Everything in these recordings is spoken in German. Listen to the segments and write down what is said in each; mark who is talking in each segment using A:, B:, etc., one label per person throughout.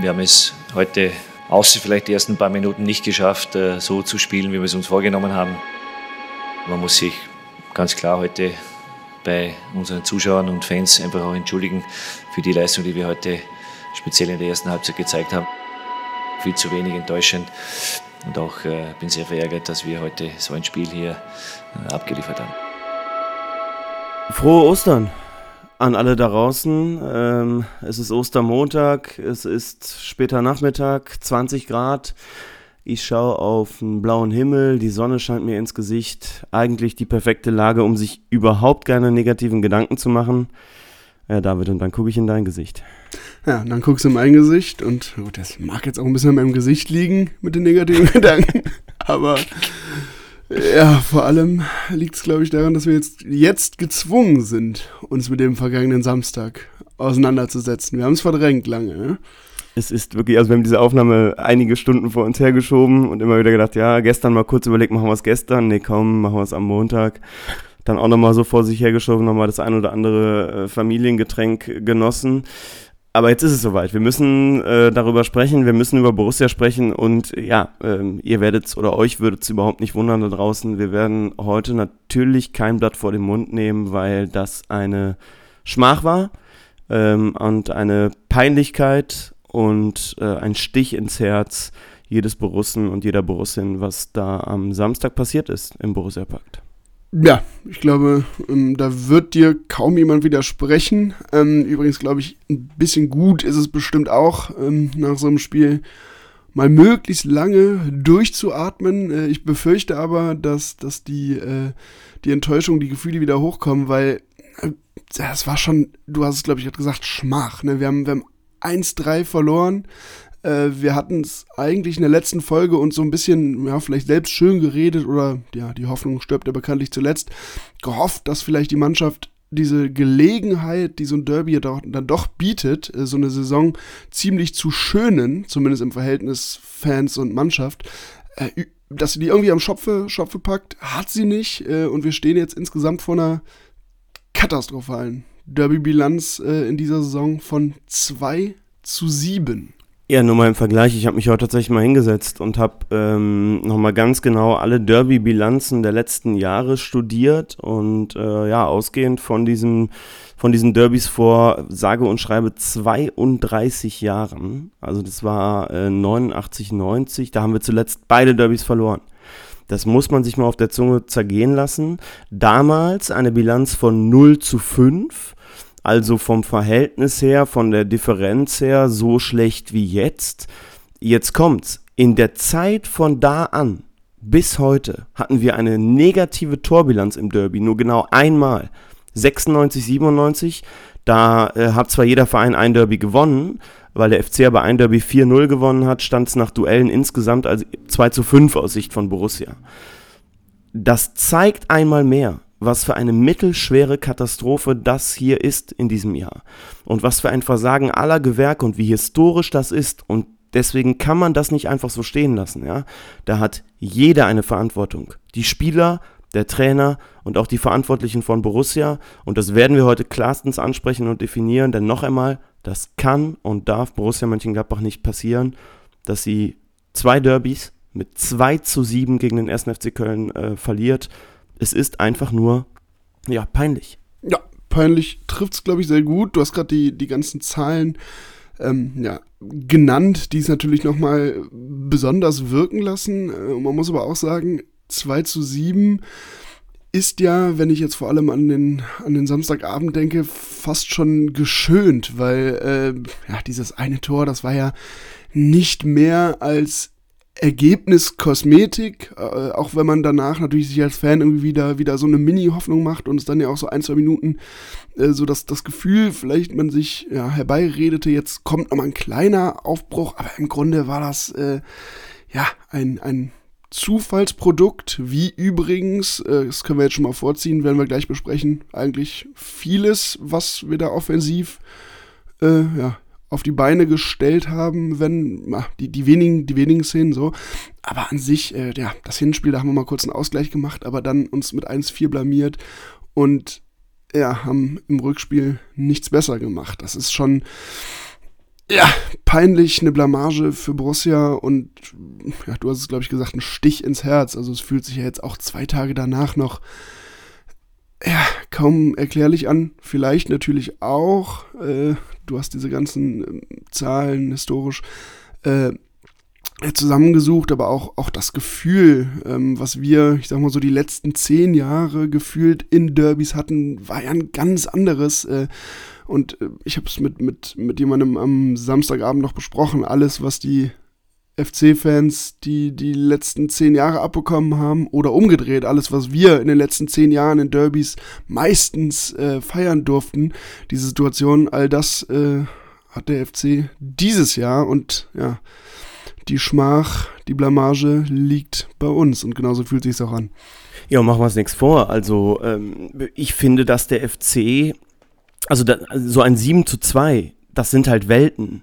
A: Wir haben es heute, außer vielleicht die ersten paar Minuten, nicht geschafft, äh, so zu spielen, wie wir es uns vorgenommen haben. Man muss sich ganz klar heute bei unseren Zuschauern und Fans einfach auch entschuldigen für die Leistung, die wir heute speziell in der ersten Halbzeit gezeigt haben. Viel zu wenig enttäuschend. Und auch äh, bin sehr verärgert, dass wir heute so ein Spiel hier äh, abgeliefert haben.
B: Frohe Ostern an alle da draußen. Ähm, es ist Ostermontag, es ist später Nachmittag, 20 Grad. Ich schaue auf einen blauen Himmel, die Sonne scheint mir ins Gesicht. Eigentlich die perfekte Lage, um sich überhaupt keine negativen Gedanken zu machen. Ja, David, und dann gucke ich in dein Gesicht.
C: Ja, und dann guckst du in mein Gesicht und gut, das mag jetzt auch ein bisschen in meinem Gesicht liegen mit den negativen Gedanken, aber ja, vor allem liegt es, glaube ich, daran, dass wir jetzt, jetzt gezwungen sind, uns mit dem vergangenen Samstag auseinanderzusetzen. Wir haben es verdrängt lange. Ne?
B: Es ist wirklich, also wir haben diese Aufnahme einige Stunden vor uns hergeschoben und immer wieder gedacht, ja, gestern mal kurz überlegt, machen wir es gestern? Nee, komm, machen wir es am Montag dann auch nochmal so vor sich hergeschoben, nochmal das ein oder andere äh, Familiengetränk genossen. Aber jetzt ist es soweit. Wir müssen äh, darüber sprechen, wir müssen über Borussia sprechen und ja, ähm, ihr es oder euch würde es überhaupt nicht wundern da draußen. Wir werden heute natürlich kein Blatt vor den Mund nehmen, weil das eine Schmach war ähm, und eine Peinlichkeit und äh, ein Stich ins Herz jedes Borussen und jeder Borussin, was da am Samstag passiert ist im Borussia-Pakt.
C: Ja, ich glaube, ähm, da wird dir kaum jemand widersprechen. Ähm, übrigens glaube ich, ein bisschen gut ist es bestimmt auch, ähm, nach so einem Spiel mal möglichst lange durchzuatmen. Äh, ich befürchte aber, dass, dass die, äh, die Enttäuschung, die Gefühle wieder hochkommen, weil äh, das war schon, du hast es, glaube ich, gerade gesagt, Schmach. Ne? Wir haben, wir haben 1-3 verloren. Äh, wir hatten es eigentlich in der letzten Folge uns so ein bisschen, ja, vielleicht selbst schön geredet oder, ja, die Hoffnung stirbt ja bekanntlich zuletzt, gehofft, dass vielleicht die Mannschaft diese Gelegenheit, die so ein Derby dann doch bietet, äh, so eine Saison ziemlich zu schönen, zumindest im Verhältnis Fans und Mannschaft, äh, dass sie die irgendwie am Schopfe, Schopfe packt, hat sie nicht. Und wir stehen jetzt insgesamt vor einer katastrophalen Derby-Bilanz in dieser Saison von 2 zu 7.
B: Ja, nur mal im Vergleich. Ich habe mich heute tatsächlich mal hingesetzt und habe ähm, nochmal ganz genau alle Derby-Bilanzen der letzten Jahre studiert und äh, ja, ausgehend von diesen, von diesen Derbys vor sage und schreibe 32 Jahren. Also das war äh, 89, 90. Da haben wir zuletzt beide Derbys verloren. Das muss man sich mal auf der Zunge zergehen lassen. Damals eine Bilanz von 0 zu 5 also vom Verhältnis her, von der Differenz her so schlecht wie jetzt. Jetzt kommt's. In der Zeit von da an bis heute hatten wir eine negative Torbilanz im Derby, nur genau einmal. 96, 97, da äh, hat zwar jeder Verein ein Derby gewonnen, weil der FC aber ein Derby 4-0 gewonnen hat, stand es nach Duellen insgesamt also 2 zu 5 aus Sicht von Borussia. Das zeigt einmal mehr, was für eine mittelschwere Katastrophe das hier ist in diesem Jahr. Und was für ein Versagen aller Gewerke und wie historisch das ist. Und deswegen kann man das nicht einfach so stehen lassen. Ja? Da hat jeder eine Verantwortung. Die Spieler, der Trainer und auch die Verantwortlichen von Borussia. Und das werden wir heute klarstens ansprechen und definieren. Denn noch einmal, das kann und darf Borussia Mönchengladbach nicht passieren, dass sie zwei Derbys mit 2 zu 7 gegen den 1. FC Köln äh, verliert es ist einfach nur, ja, peinlich.
C: Ja, peinlich trifft es, glaube ich, sehr gut. Du hast gerade die, die ganzen Zahlen ähm, ja, genannt, die es natürlich nochmal besonders wirken lassen. Äh, man muss aber auch sagen, 2 zu 7 ist ja, wenn ich jetzt vor allem an den, an den Samstagabend denke, fast schon geschönt, weil äh, ja, dieses eine Tor, das war ja nicht mehr als Ergebnis Kosmetik, äh, auch wenn man danach natürlich sich als Fan irgendwie wieder, wieder so eine Mini-Hoffnung macht und es dann ja auch so ein, zwei Minuten äh, so dass das Gefühl vielleicht man sich ja, herbeiredete, jetzt kommt nochmal ein kleiner Aufbruch, aber im Grunde war das äh, ja ein, ein Zufallsprodukt, wie übrigens, äh, das können wir jetzt schon mal vorziehen, werden wir gleich besprechen, eigentlich vieles, was wir da offensiv äh, ja, auf die Beine gestellt haben, wenn ach, die, die, wenigen, die wenigen Szenen so. Aber an sich, äh, ja, das Hinspiel, da haben wir mal kurz einen Ausgleich gemacht, aber dann uns mit 1-4 blamiert und ja, haben im Rückspiel nichts besser gemacht. Das ist schon, Ja, peinlich, eine Blamage für Borussia und ja, du hast es, glaube ich, gesagt, ein Stich ins Herz. Also es fühlt sich ja jetzt auch zwei Tage danach noch ja, kaum erklärlich an. Vielleicht natürlich auch, äh, du hast diese ganzen äh, Zahlen historisch äh, zusammengesucht, aber auch, auch das Gefühl, ähm, was wir, ich sag mal so, die letzten zehn Jahre gefühlt in Derbys hatten, war ja ein ganz anderes. Äh, und äh, ich habe es mit, mit, mit jemandem am Samstagabend noch besprochen. Alles, was die FC-Fans, die die letzten zehn Jahre abbekommen haben, oder umgedreht, alles, was wir in den letzten zehn Jahren in Derbys meistens äh, feiern durften, diese Situation, all das äh, hat der FC dieses Jahr und ja, die Schmach, die Blamage liegt bei uns und genauso fühlt sich auch an.
B: Ja, machen wir uns nichts vor. Also ähm, ich finde, dass der FC, also da, so ein 7 zu 2, das sind halt Welten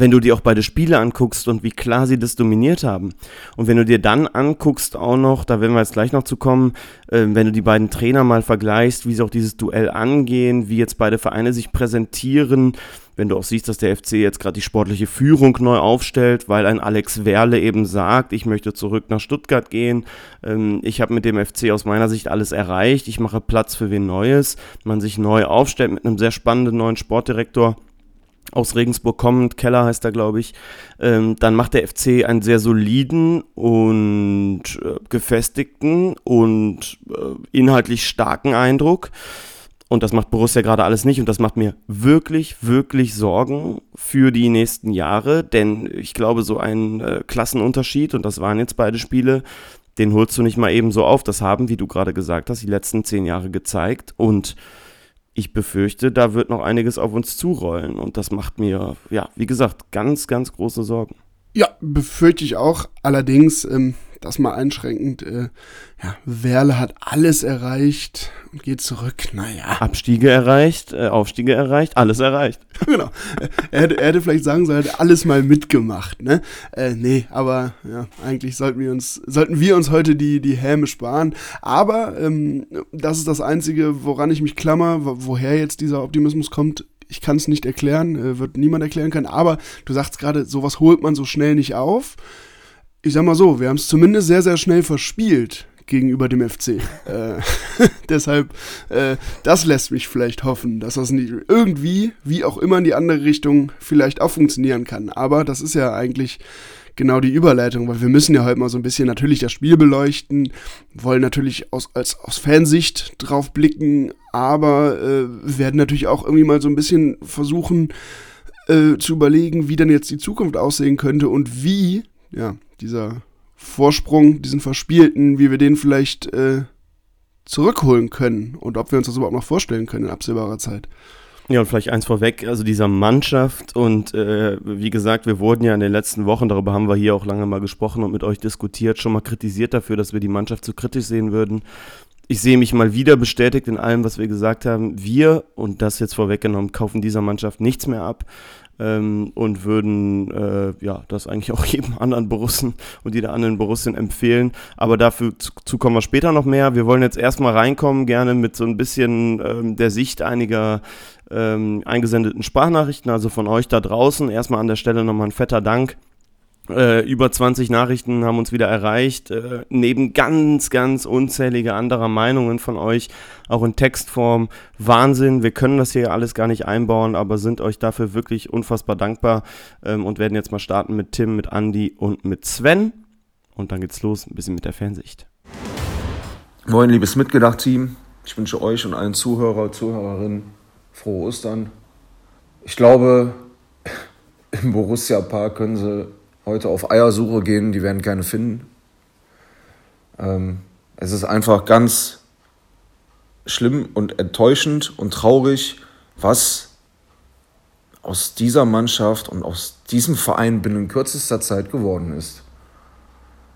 B: wenn du dir auch beide Spiele anguckst und wie klar sie das dominiert haben. Und wenn du dir dann anguckst auch noch, da werden wir jetzt gleich noch zu kommen, äh, wenn du die beiden Trainer mal vergleichst, wie sie auch dieses Duell angehen, wie jetzt beide Vereine sich präsentieren, wenn du auch siehst, dass der FC jetzt gerade die sportliche Führung neu aufstellt, weil ein Alex Werle eben sagt, ich möchte zurück nach Stuttgart gehen, ähm, ich habe mit dem FC aus meiner Sicht alles erreicht, ich mache Platz für wen Neues, man sich neu aufstellt mit einem sehr spannenden neuen Sportdirektor aus Regensburg kommend, Keller heißt er, glaube ich, ähm, dann macht der FC einen sehr soliden und äh, gefestigten und äh, inhaltlich starken Eindruck. Und das macht Borussia gerade alles nicht. Und das macht mir wirklich, wirklich Sorgen für die nächsten Jahre. Denn ich glaube, so ein äh, Klassenunterschied, und das waren jetzt beide Spiele, den holst du nicht mal eben so auf. Das haben, wie du gerade gesagt hast, die letzten zehn Jahre gezeigt. Und ich befürchte, da wird noch einiges auf uns zurollen und das macht mir, ja, wie gesagt, ganz, ganz große Sorgen.
C: Ja, befürchte ich auch. Allerdings, ähm, das mal einschränkend, äh, ja, Werle hat alles erreicht und geht zurück. Naja.
B: Abstiege erreicht, äh, Aufstiege erreicht, alles erreicht.
C: genau. Er hätte, er hätte vielleicht sagen sollen, er hätte alles mal mitgemacht, ne? Äh, nee, aber ja, eigentlich sollten wir uns, sollten wir uns heute die, die Häme sparen. Aber ähm, das ist das Einzige, woran ich mich klammer, woher jetzt dieser Optimismus kommt ich kann es nicht erklären, äh, wird niemand erklären können, aber du sagst gerade, sowas holt man so schnell nicht auf ich sag mal so, wir haben es zumindest sehr, sehr schnell verspielt gegenüber dem FC. äh, deshalb, äh, das lässt mich vielleicht hoffen, dass das nicht irgendwie, wie auch immer in die andere Richtung vielleicht auch funktionieren kann. Aber das ist ja eigentlich genau die Überleitung, weil wir müssen ja heute mal so ein bisschen natürlich das Spiel beleuchten, wollen natürlich aus, als, aus Fansicht drauf blicken, aber äh, werden natürlich auch irgendwie mal so ein bisschen versuchen äh, zu überlegen, wie denn jetzt die Zukunft aussehen könnte und wie, ja, dieser Vorsprung, diesen verspielten, wie wir den vielleicht äh, zurückholen können und ob wir uns das überhaupt noch vorstellen können in absehbarer Zeit.
B: Ja, und vielleicht eins vorweg, also dieser Mannschaft und äh, wie gesagt, wir wurden ja in den letzten Wochen, darüber haben wir hier auch lange mal gesprochen und mit euch diskutiert, schon mal kritisiert dafür, dass wir die Mannschaft zu kritisch sehen würden. Ich sehe mich mal wieder bestätigt in allem, was wir gesagt haben. Wir, und das jetzt vorweggenommen, kaufen dieser Mannschaft nichts mehr ab ähm, und würden äh, ja das eigentlich auch jedem anderen Borussen und jeder anderen Borussin empfehlen. Aber dafür zu kommen wir später noch mehr. Wir wollen jetzt erstmal reinkommen, gerne mit so ein bisschen ähm, der Sicht einiger ähm, eingesendeten Sprachnachrichten, also von euch da draußen. Erstmal an der Stelle nochmal ein fetter Dank äh, über 20 Nachrichten haben uns wieder erreicht, äh, neben ganz, ganz unzählige anderer Meinungen von euch, auch in Textform. Wahnsinn, wir können das hier alles gar nicht einbauen, aber sind euch dafür wirklich unfassbar dankbar ähm, und werden jetzt mal starten mit Tim, mit Andy und mit Sven. Und dann geht's los, ein bisschen mit der Fernsicht.
D: Moin, liebes Mitgedacht-Team. Ich wünsche euch und allen Zuhörer, Zuhörerinnen frohe Ostern. Ich glaube, im Borussia Park können sie heute auf Eiersuche gehen, die werden keine finden. Ähm, es ist einfach ganz schlimm und enttäuschend und traurig, was aus dieser Mannschaft und aus diesem Verein binnen kürzester Zeit geworden ist.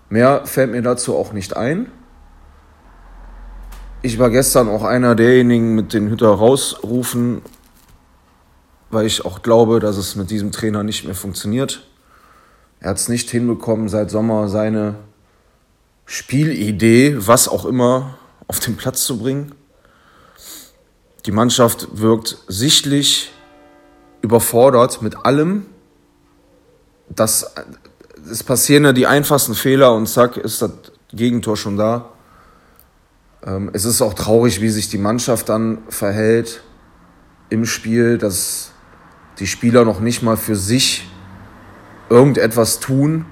D: Mehr fällt mir dazu auch nicht ein. Ich war gestern auch einer derjenigen mit den Hütter rausrufen, weil ich auch glaube, dass es mit diesem Trainer nicht mehr funktioniert. Er hat es nicht hinbekommen, seit Sommer seine Spielidee, was auch immer, auf den Platz zu bringen. Die Mannschaft wirkt sichtlich überfordert mit allem, das, es passieren ja die einfachsten Fehler und zack, ist das Gegentor schon da. Ähm, es ist auch traurig, wie sich die Mannschaft dann verhält im Spiel, dass die Spieler noch nicht mal für sich irgendetwas tun,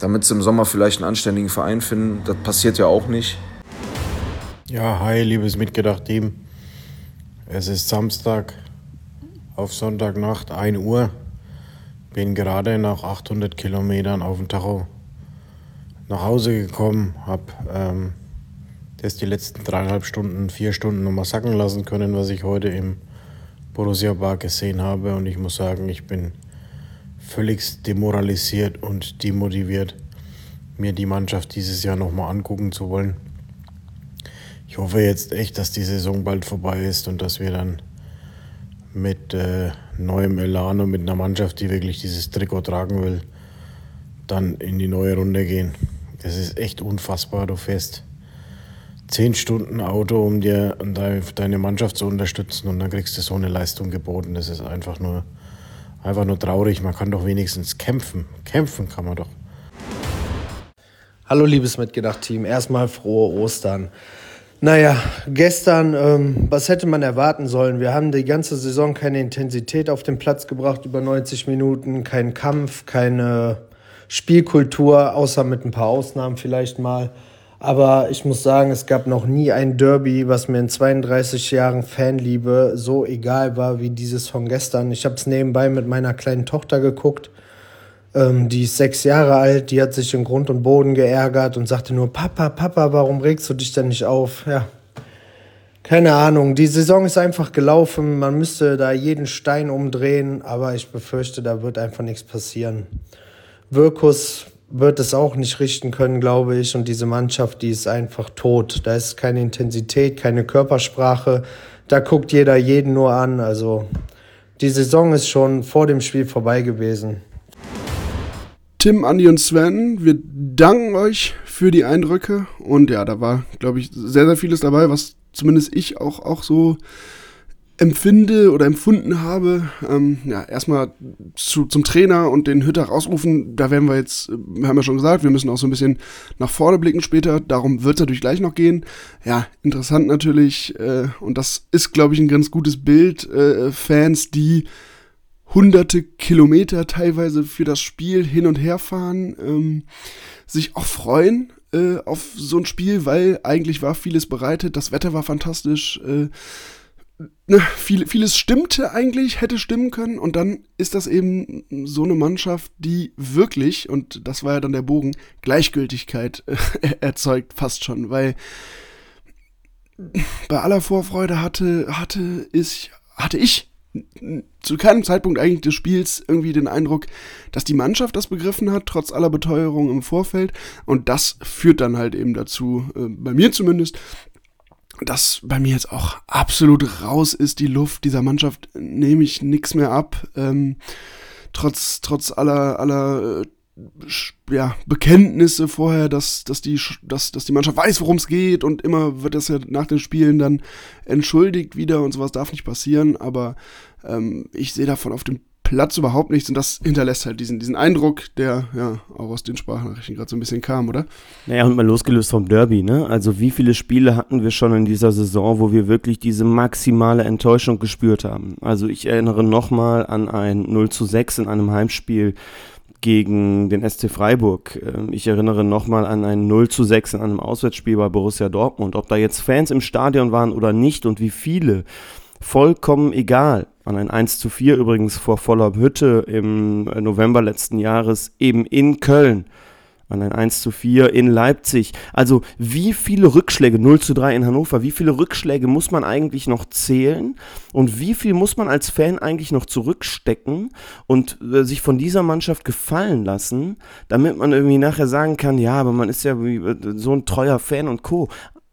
D: damit sie im Sommer vielleicht einen anständigen Verein finden. Das passiert ja auch nicht.
E: Ja, hi, liebes Mitgedacht-Team. Es ist Samstag auf Sonntagnacht, 1 Uhr. Bin gerade nach 800 Kilometern auf dem Tacho nach Hause gekommen, habe ähm, das die letzten dreieinhalb Stunden, vier Stunden nochmal sacken lassen können, was ich heute im Borussia Park gesehen habe. Und ich muss sagen, ich bin völlig demoralisiert und demotiviert, mir die Mannschaft dieses Jahr nochmal angucken zu wollen. Ich hoffe jetzt echt, dass die Saison bald vorbei ist und dass wir dann mit äh, neuem Elan und mit einer Mannschaft, die wirklich dieses Trikot tragen will, dann in die neue Runde gehen. Es ist echt unfassbar. Du fährst zehn Stunden Auto, um dir deine Mannschaft zu unterstützen und dann kriegst du so eine Leistung geboten. Das ist einfach nur, einfach nur traurig. Man kann doch wenigstens kämpfen. Kämpfen kann man doch.
F: Hallo liebes Mitgedacht-Team, erstmal frohe Ostern. Naja, gestern, ähm, was hätte man erwarten sollen? Wir haben die ganze Saison keine Intensität auf den Platz gebracht, über 90 Minuten, keinen Kampf, keine Spielkultur, außer mit ein paar Ausnahmen vielleicht mal. Aber ich muss sagen, es gab noch nie ein Derby, was mir in 32 Jahren Fanliebe so egal war wie dieses von gestern. Ich habe es nebenbei mit meiner kleinen Tochter geguckt. Ähm, die ist sechs Jahre alt, die hat sich in Grund und Boden geärgert und sagte nur, Papa, Papa, warum regst du dich denn nicht auf? Ja, keine Ahnung. Die Saison ist einfach gelaufen. Man müsste da jeden Stein umdrehen, aber ich befürchte, da wird einfach nichts passieren. Wirkus wird es auch nicht richten können, glaube ich. Und diese Mannschaft, die ist einfach tot. Da ist keine Intensität, keine Körpersprache. Da guckt jeder jeden nur an. Also die Saison ist schon vor dem Spiel vorbei gewesen.
C: Tim, Andi und Sven, wir danken euch für die Eindrücke. Und ja, da war, glaube ich, sehr, sehr vieles dabei, was zumindest ich auch, auch so empfinde oder empfunden habe. Ähm, ja, erstmal zu, zum Trainer und den Hütter rausrufen. Da werden wir jetzt, wir haben ja schon gesagt, wir müssen auch so ein bisschen nach vorne blicken später. Darum wird es natürlich gleich noch gehen. Ja, interessant natürlich. Äh, und das ist, glaube ich, ein ganz gutes Bild. Äh, Fans, die hunderte Kilometer teilweise für das Spiel hin und her fahren, ähm, sich auch freuen äh, auf so ein Spiel, weil eigentlich war vieles bereitet, das Wetter war fantastisch, äh, viel, vieles stimmte eigentlich, hätte stimmen können und dann ist das eben so eine Mannschaft, die wirklich, und das war ja dann der Bogen, Gleichgültigkeit äh, erzeugt fast schon, weil bei aller Vorfreude hatte, hatte ich, hatte ich zu keinem Zeitpunkt eigentlich des Spiels irgendwie den Eindruck, dass die Mannschaft das begriffen hat, trotz aller Beteuerung im Vorfeld. Und das führt dann halt eben dazu, äh, bei mir zumindest, dass bei mir jetzt auch absolut raus ist die Luft. Dieser Mannschaft nehme ich nichts mehr ab. Ähm, trotz, trotz aller, aller äh, ja, Bekenntnisse vorher, dass, dass, die, dass, dass die Mannschaft weiß, worum es geht und immer wird das ja nach den Spielen dann entschuldigt wieder und sowas darf nicht passieren, aber ähm, ich sehe davon auf dem Platz überhaupt nichts und das hinterlässt halt diesen, diesen Eindruck, der ja auch aus den Sprachnachrichten gerade so ein bisschen kam, oder?
B: Naja, und mal losgelöst vom Derby, ne? Also wie viele Spiele hatten wir schon in dieser Saison, wo wir wirklich diese maximale Enttäuschung gespürt haben? Also ich erinnere nochmal an ein 0 zu 6 in einem Heimspiel gegen den SC Freiburg. Ähm, ich erinnere nochmal an ein 0 zu 6 in einem Auswärtsspiel bei Borussia Dortmund. Ob da jetzt Fans im Stadion waren oder nicht und wie viele, vollkommen egal. An ein 1 zu 4 übrigens vor voller Hütte im November letzten Jahres eben in Köln an ein 1 zu 4 in Leipzig. Also wie viele Rückschläge, 0 zu 3 in Hannover, wie viele Rückschläge muss man eigentlich noch zählen und wie viel muss man als Fan eigentlich noch zurückstecken und äh, sich von dieser Mannschaft gefallen lassen, damit man irgendwie nachher sagen kann, ja, aber man ist ja so ein treuer Fan und Co.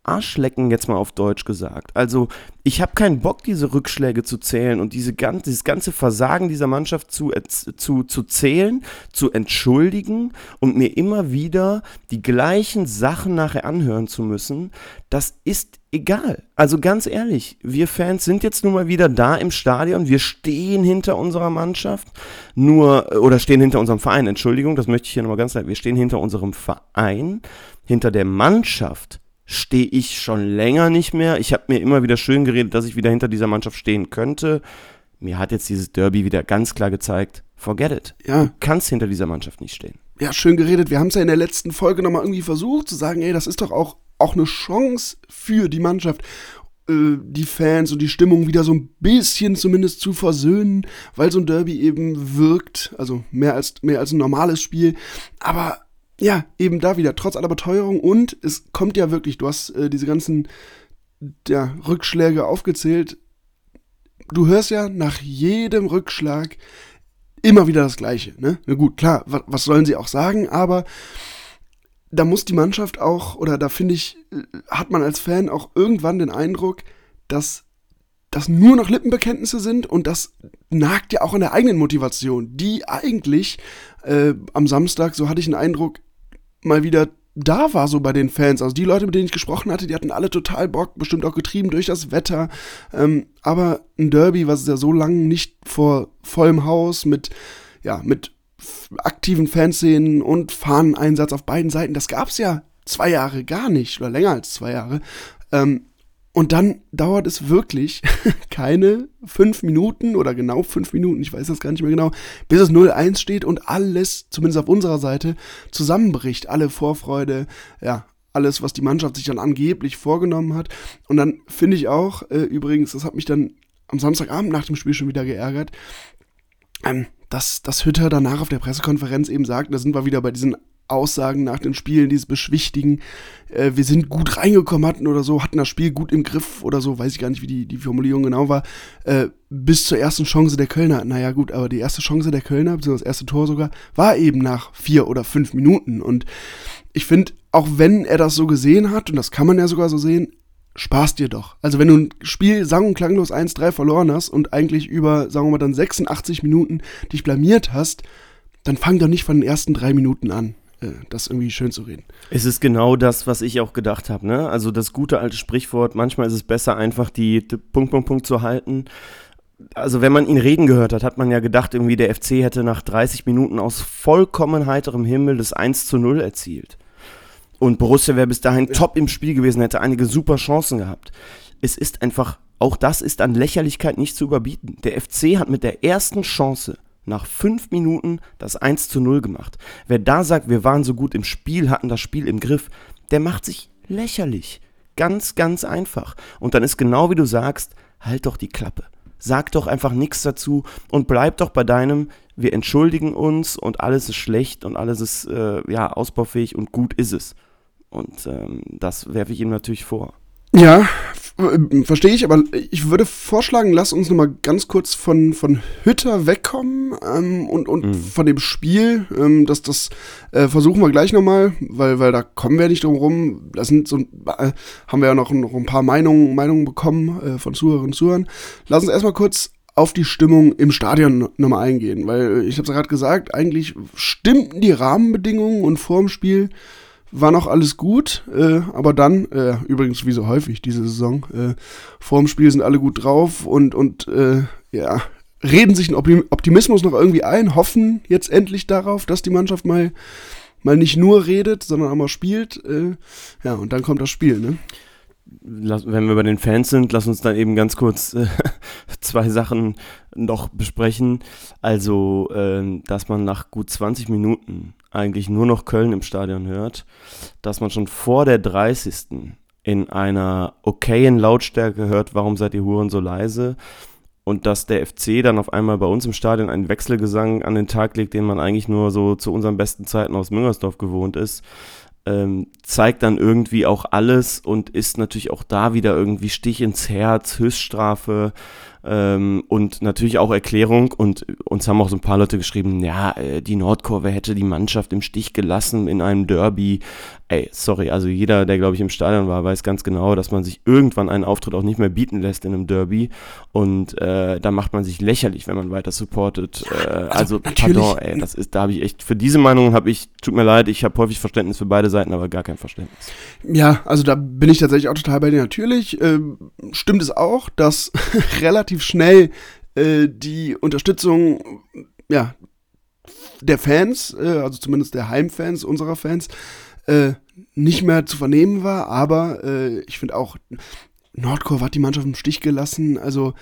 B: Arschlecken, jetzt mal auf Deutsch gesagt. Also ich habe keinen Bock, diese Rückschläge zu zählen und diese, dieses ganze Versagen dieser Mannschaft zu, zu, zu zählen, zu entschuldigen und mir immer wieder die gleichen Sachen nachher anhören zu müssen. Das ist egal. Also ganz ehrlich, wir Fans sind jetzt nun mal wieder da im Stadion. Wir stehen hinter unserer Mannschaft, nur, oder stehen hinter unserem Verein. Entschuldigung, das möchte ich hier nochmal ganz klar. Wir stehen hinter unserem Verein, hinter der Mannschaft stehe ich schon länger nicht mehr. Ich habe mir immer wieder schön geredet, dass ich wieder hinter dieser Mannschaft stehen könnte. Mir hat jetzt dieses Derby wieder ganz klar gezeigt, forget it. Ja. Du kannst hinter dieser Mannschaft nicht stehen.
C: Ja, schön geredet. Wir haben es ja in der letzten Folge nochmal irgendwie versucht zu sagen, ey, das ist doch auch, auch eine Chance für die Mannschaft äh, die Fans und die Stimmung wieder so ein bisschen zumindest zu versöhnen, weil so ein Derby eben wirkt, also mehr als, mehr als ein normales Spiel. Aber ja, eben da wieder, trotz aller Beteuerung und es kommt ja wirklich, du hast äh, diese ganzen ja, Rückschläge aufgezählt. Du hörst ja nach jedem Rückschlag immer wieder das Gleiche. Ne? Na gut, klar, was, was sollen sie auch sagen, aber da muss die Mannschaft auch, oder da finde ich, äh, hat man als Fan auch irgendwann den Eindruck, dass das nur noch Lippenbekenntnisse sind und das nagt ja auch an der eigenen Motivation, die eigentlich äh, am Samstag, so hatte ich den Eindruck, mal wieder da war, so bei den Fans. Also die Leute, mit denen ich gesprochen hatte, die hatten alle total Bock, bestimmt auch getrieben durch das Wetter. Ähm, aber ein Derby, was es ja so lange nicht vor vollem Haus mit, ja, mit aktiven Fanszenen und Fahneneinsatz auf beiden Seiten, das gab es ja zwei Jahre gar nicht oder länger als zwei Jahre. Ähm, und dann dauert es wirklich keine fünf Minuten oder genau fünf Minuten, ich weiß das gar nicht mehr genau, bis es 0-1 steht und alles, zumindest auf unserer Seite, zusammenbricht. Alle Vorfreude, ja, alles, was die Mannschaft sich dann angeblich vorgenommen hat. Und dann finde ich auch, äh, übrigens, das hat mich dann am Samstagabend nach dem Spiel schon wieder geärgert, ähm, dass, dass Hütter danach auf der Pressekonferenz eben sagt, da sind wir wieder bei diesen Aussagen nach den Spielen, dieses Beschwichtigen, äh, wir sind gut reingekommen hatten oder so, hatten das Spiel gut im Griff oder so, weiß ich gar nicht, wie die, die Formulierung genau war, äh, bis zur ersten Chance der Kölner. Naja gut, aber die erste Chance der Kölner, beziehungsweise das erste Tor sogar, war eben nach vier oder fünf Minuten. Und ich finde, auch wenn er das so gesehen hat, und das kann man ja sogar so sehen, Spaß dir doch. Also wenn du ein Spiel sang- und klanglos 1-3 verloren hast und eigentlich über, sagen wir mal, dann 86 Minuten dich blamiert hast, dann fang doch nicht von den ersten drei Minuten an. Das irgendwie schön zu reden.
B: Es ist genau das, was ich auch gedacht habe. Ne? Also das gute alte Sprichwort, manchmal ist es besser, einfach die, die Punkt, Punkt, Punkt zu halten. Also wenn man ihn reden gehört hat, hat man ja gedacht, irgendwie der FC hätte nach 30 Minuten aus vollkommen heiterem Himmel das 1 zu 0 erzielt. Und Borussia wäre bis dahin ja. top im Spiel gewesen, hätte einige super Chancen gehabt. Es ist einfach, auch das ist an Lächerlichkeit nicht zu überbieten. Der FC hat mit der ersten Chance nach fünf Minuten das 1 zu 0 gemacht. Wer da sagt, wir waren so gut im Spiel, hatten das Spiel im Griff, der macht sich lächerlich. Ganz, ganz einfach. Und dann ist genau wie du sagst, halt doch die Klappe. Sag doch einfach nichts dazu und bleib doch bei deinem, wir entschuldigen uns und alles ist schlecht und alles ist äh, ja ausbaufähig und gut ist es. Und ähm, das werfe ich ihm natürlich vor.
C: Ja, äh, verstehe ich, aber ich würde vorschlagen, lass uns nochmal ganz kurz von, von Hütter wegkommen ähm, und, und mhm. von dem Spiel. Ähm, das das äh, versuchen wir gleich nochmal, weil, weil da kommen wir nicht drum rum. Da sind so, äh, haben wir ja noch, noch ein paar Meinungen, Meinungen bekommen äh, von Zuhörerinnen und Zuhörern. Lass uns erstmal kurz auf die Stimmung im Stadion nochmal eingehen, weil ich habe es gerade gesagt, eigentlich stimmten die Rahmenbedingungen und vorm Spiel war noch alles gut, äh, aber dann, äh, übrigens wie so häufig diese Saison, äh, vor dem Spiel sind alle gut drauf und, und äh, ja, reden sich einen Optimismus noch irgendwie ein, hoffen jetzt endlich darauf, dass die Mannschaft mal, mal nicht nur redet, sondern auch mal spielt. Äh, ja, und dann kommt das Spiel, ne?
B: wenn wir bei den Fans sind, lass uns dann eben ganz kurz äh, zwei Sachen noch besprechen. Also, äh, dass man nach gut 20 Minuten eigentlich nur noch Köln im Stadion hört, dass man schon vor der 30. in einer okayen Lautstärke hört, warum seid ihr Huren so leise? Und dass der FC dann auf einmal bei uns im Stadion einen Wechselgesang an den Tag legt, den man eigentlich nur so zu unseren besten Zeiten aus Müngersdorf gewohnt ist, ähm, zeigt dann irgendwie auch alles und ist natürlich auch da wieder irgendwie Stich ins Herz, Höchststrafe Ähm, und natürlich auch Erklärung. Und uns haben auch so ein paar Leute geschrieben, ja, äh, die Nordkurve hätte die Mannschaft im Stich gelassen in einem Derby. Ey, sorry, also jeder, der, glaube ich, im Stadion war, weiß ganz genau, dass man sich irgendwann einen Auftritt auch nicht mehr bieten lässt in einem Derby. Und äh, da macht man sich lächerlich, wenn man weiter supportet. Äh, also, also pardon, ey, das ist, da habe ich echt, für diese Meinung habe ich, tut mir leid, ich habe häufig Verständnis für beide Seiten, aber gar kein Verständnis.
C: Ja, also da bin ich tatsächlich auch total bei dir. Natürlich äh, stimmt es auch, dass relativ schnell äh, die Unterstützung, ja, der Fans, äh, also zumindest der Heimfans, unserer Fans, äh, nicht mehr zu vernehmen war, aber äh, ich finde auch, Nordkurve hat die Mannschaft im Stich gelassen. Also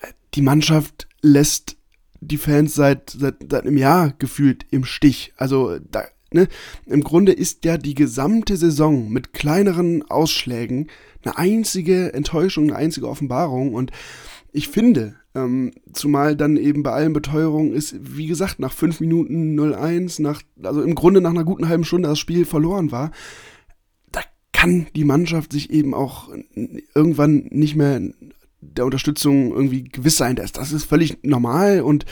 C: äh, die Mannschaft lässt die Fans seit, seit, seit einem Jahr gefühlt im Stich. Also da, ne, im Grunde ist ja die gesamte Saison mit kleineren Ausschlägen eine einzige Enttäuschung, eine einzige Offenbarung. Und ich finde, ähm, zumal dann eben bei allen Beteuerungen ist, wie gesagt, nach 5 Minuten 0-1, nach, also im Grunde nach einer guten halben Stunde das Spiel verloren war, da kann die Mannschaft sich eben auch irgendwann nicht mehr der Unterstützung irgendwie gewiss sein. Das, das ist völlig normal und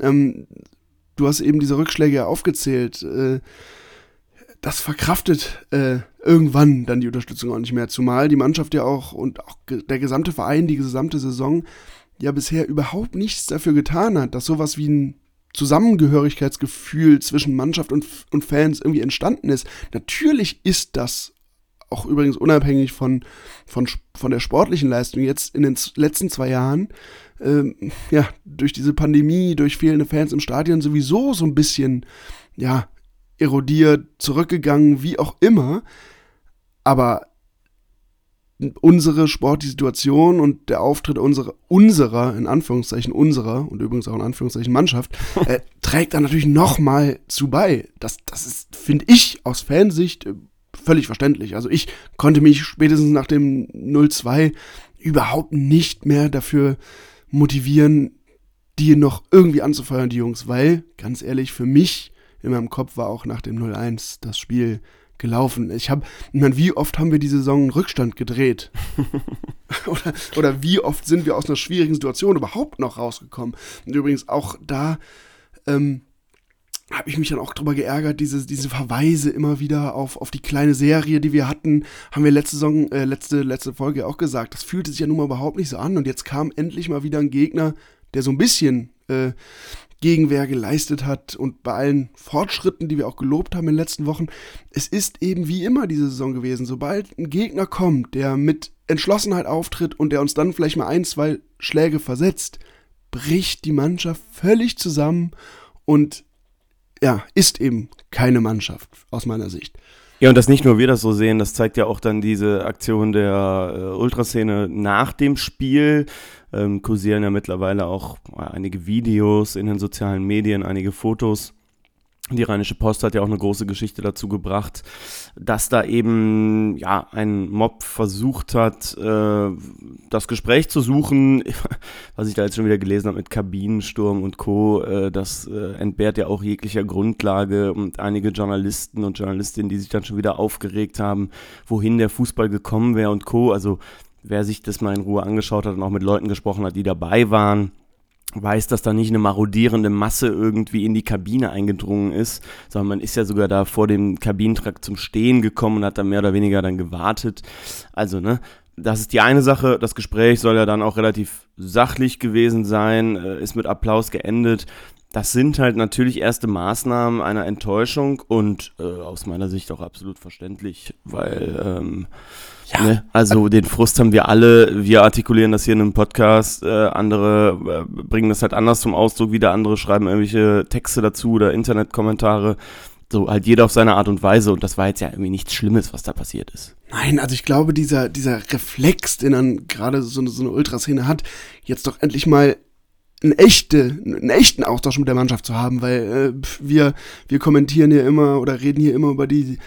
C: ähm, du hast eben diese Rückschläge aufgezählt. Äh, das verkraftet äh, irgendwann dann die Unterstützung auch nicht mehr. Zumal die Mannschaft ja auch und auch der gesamte Verein, die gesamte Saison ja bisher überhaupt nichts dafür getan hat, dass sowas wie ein Zusammengehörigkeitsgefühl zwischen Mannschaft und, und Fans irgendwie entstanden ist. Natürlich ist das auch übrigens unabhängig von, von, von der sportlichen Leistung jetzt in den letzten zwei Jahren, ähm, ja, durch diese Pandemie, durch fehlende Fans im Stadion sowieso so ein bisschen, ja, erodiert, zurückgegangen, wie auch immer. Aber unsere sportliche Situation und der Auftritt unserer, unserer, in Anführungszeichen unserer und übrigens auch in Anführungszeichen Mannschaft, äh, trägt da natürlich nochmal zu bei. Das, das ist, finde ich, aus Fansicht äh, völlig verständlich. Also ich konnte mich spätestens nach dem 0-2 überhaupt nicht mehr dafür motivieren, die noch irgendwie anzufeuern, die Jungs, weil, ganz ehrlich, für mich in meinem Kopf war auch nach dem 0-1 das Spiel gelaufen. Ich habe, ich meine, wie oft haben wir die Saison einen Rückstand gedreht? oder, oder wie oft sind wir aus einer schwierigen Situation überhaupt noch rausgekommen? Und übrigens auch da ähm, habe ich mich dann auch drüber geärgert, diese, diese Verweise immer wieder auf, auf die kleine Serie, die wir hatten, haben wir letzte Saison, äh, letzte, letzte Folge auch gesagt. Das fühlte sich ja nun mal überhaupt nicht so an. Und jetzt kam endlich mal wieder ein Gegner, der so ein bisschen äh, Gegenwehr geleistet hat und bei allen Fortschritten, die wir auch gelobt haben in den letzten Wochen, es ist eben wie immer diese Saison gewesen. Sobald ein Gegner kommt, der mit Entschlossenheit auftritt und der uns dann vielleicht mal ein, zwei Schläge versetzt, bricht die Mannschaft völlig zusammen und ja, ist eben keine Mannschaft aus meiner Sicht.
B: Ja, und dass nicht nur wir das so sehen, das zeigt ja auch dann diese Aktion der äh, Ultraszene nach dem Spiel. Ähm, kursieren ja mittlerweile auch äh, einige Videos in den sozialen Medien, einige Fotos die Rheinische Post hat ja auch eine große Geschichte dazu gebracht, dass da eben ja ein Mob versucht hat, äh, das Gespräch zu suchen, was ich da jetzt schon wieder gelesen habe mit Kabinensturm und Co. Äh, das äh, entbehrt ja auch jeglicher Grundlage und einige Journalisten und Journalistinnen, die sich dann schon wieder aufgeregt haben, wohin der Fußball gekommen wäre und Co. Also wer sich das mal in Ruhe angeschaut hat und auch mit Leuten gesprochen hat, die dabei waren, weiß, dass da nicht eine marodierende Masse irgendwie in die Kabine eingedrungen ist, sondern man ist ja sogar da vor dem Kabinentrakt zum Stehen gekommen und hat da mehr oder weniger dann gewartet. Also, ne, das ist die eine Sache. Das Gespräch soll ja dann auch relativ sachlich gewesen sein, äh, ist mit Applaus geendet. Das sind halt natürlich erste Maßnahmen einer Enttäuschung und äh, aus meiner Sicht auch absolut verständlich, weil ähm, ja. Ne? Also den Frust haben wir alle. Wir artikulieren das hier in einem Podcast. Äh, andere äh, bringen das halt anders zum Ausdruck. Wieder andere schreiben irgendwelche Texte dazu oder Internetkommentare. So halt jeder auf seine Art und Weise. Und das war jetzt ja irgendwie nichts Schlimmes, was da passiert ist.
C: Nein, also ich glaube, dieser, dieser Reflex, den dann gerade so, so eine Ultraszene hat, jetzt doch endlich mal einen, echte, einen echten Austausch mit der Mannschaft zu haben, weil äh, wir, wir kommentieren hier immer oder reden hier immer über die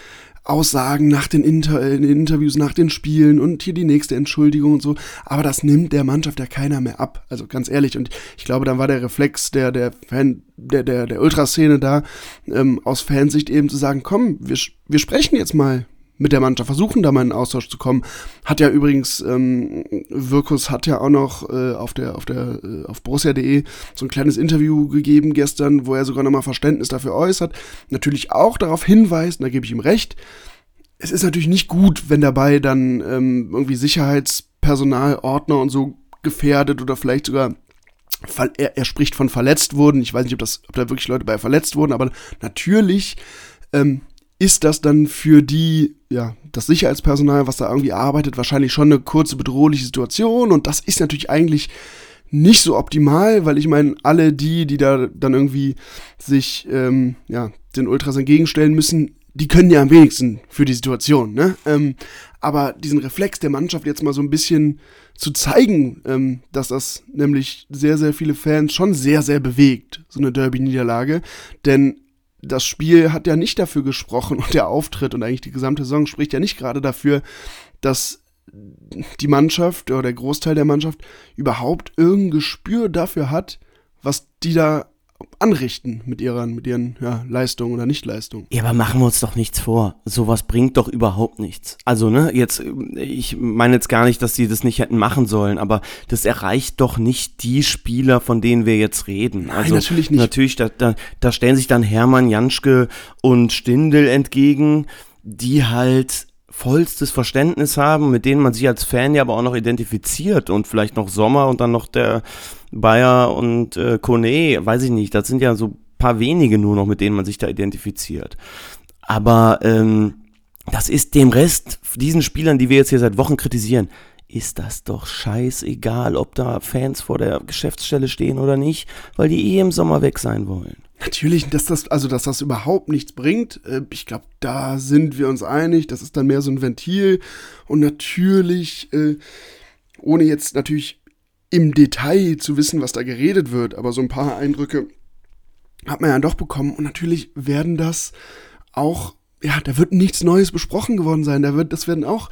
C: Aussagen nach den, Inter in den Interviews, nach den Spielen und hier die nächste Entschuldigung und so. Aber das nimmt der Mannschaft ja keiner mehr ab. Also ganz ehrlich. Und ich glaube, dann war der Reflex der, der Fan, der, der, der Ultraszene da, ähm, aus Fansicht eben zu sagen, komm, wir, wir sprechen jetzt mal mit der Mannschaft, versuchen da mal in Austausch zu kommen. Hat ja übrigens, ähm, Wirkus hat ja auch noch äh, auf der, auf der, äh, auf Borussia.de so ein kleines Interview gegeben gestern, wo er sogar nochmal Verständnis dafür äußert. Natürlich auch darauf hinweist, und da gebe ich ihm recht, es ist natürlich nicht gut, wenn dabei dann ähm, irgendwie Sicherheitspersonal, Ordner und so gefährdet oder vielleicht sogar er, er, spricht von verletzt wurden. Ich weiß nicht, ob, das, ob da wirklich Leute bei verletzt wurden, aber natürlich ähm, ist das dann für die, ja, das Sicherheitspersonal, was da irgendwie arbeitet, wahrscheinlich schon eine kurze bedrohliche Situation. Und das ist natürlich eigentlich nicht so optimal, weil ich meine, alle die, die da dann irgendwie sich, ähm, ja, den Ultras entgegenstellen müssen, die können ja am wenigsten für die Situation, ne? Ähm, aber diesen Reflex der Mannschaft jetzt mal so ein bisschen zu zeigen, ähm, dass das nämlich sehr, sehr viele Fans schon sehr, sehr bewegt, so eine Derby-Niederlage. Denn das Spiel hat ja nicht dafür gesprochen und der Auftritt und eigentlich die gesamte Saison spricht ja nicht gerade dafür, dass die Mannschaft oder der Großteil der Mannschaft überhaupt irgendein Gespür dafür hat, was die da anrichten mit ihren, mit ihren ja, Leistungen oder Nichtleistungen.
B: Ja, aber machen wir uns doch nichts vor. Sowas bringt doch überhaupt nichts. Also, ne, jetzt, ich meine jetzt gar nicht, dass sie das nicht hätten machen sollen, aber das erreicht doch nicht die Spieler, von denen wir jetzt reden.
C: Nein,
B: also,
C: natürlich nicht.
B: Natürlich, da, da, da stellen sich dann Hermann, Janschke und Stindel entgegen, die halt vollstes Verständnis haben, mit denen man sich als Fan ja aber auch noch identifiziert und vielleicht noch Sommer und dann noch der Bayer und äh, Kone, weiß ich nicht, das sind ja so paar wenige nur noch, mit denen man sich da identifiziert. Aber ähm, das ist dem Rest, diesen Spielern, die wir jetzt hier seit Wochen kritisieren, ist das doch scheißegal, ob da Fans vor der Geschäftsstelle stehen oder nicht, weil die eh im Sommer weg sein wollen.
C: Natürlich, dass das, also dass das überhaupt nichts bringt, äh, ich glaube, da sind wir uns einig. Das ist dann mehr so ein Ventil. Und natürlich, äh, ohne jetzt natürlich im Detail zu wissen, was da geredet wird, aber so ein paar Eindrücke hat man ja doch bekommen. Und natürlich werden das auch, ja, da wird nichts Neues besprochen geworden sein. Da wird, das werden auch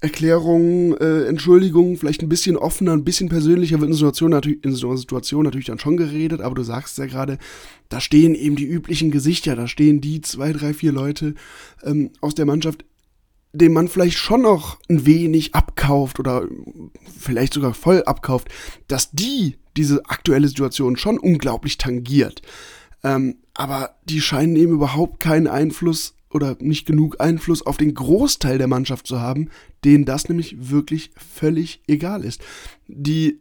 C: Erklärungen, äh, Entschuldigungen, vielleicht ein bisschen offener, ein bisschen persönlicher wird in, Situation natürlich, in so einer Situation natürlich dann schon geredet, aber du sagst ja gerade, da stehen eben die üblichen Gesichter, da stehen die zwei, drei, vier Leute ähm, aus der Mannschaft, dem man vielleicht schon noch ein wenig abkauft oder vielleicht sogar voll abkauft, dass die diese aktuelle Situation schon unglaublich tangiert. Ähm, aber die scheinen eben überhaupt keinen Einfluss oder nicht genug Einfluss auf den Großteil der Mannschaft zu haben, denen das nämlich wirklich völlig egal ist. Die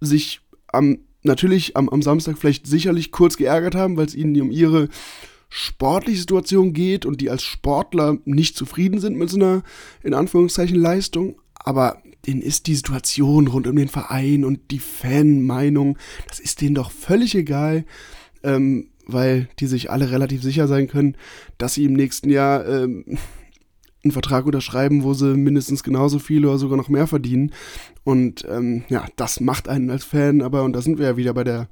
C: sich am, natürlich am, am Samstag vielleicht sicherlich kurz geärgert haben, weil es ihnen um ihre sportliche Situation geht und die als Sportler nicht zufrieden sind mit so einer, in Anführungszeichen, Leistung. Aber denen ist die Situation rund um den Verein und die Fanmeinung, das ist denen doch völlig egal. Ähm, weil die sich alle relativ sicher sein können, dass sie im nächsten Jahr ähm, einen Vertrag unterschreiben, wo sie mindestens genauso viel oder sogar noch mehr verdienen. Und ähm, ja, das macht einen als Fan, aber, und da sind wir ja wieder bei der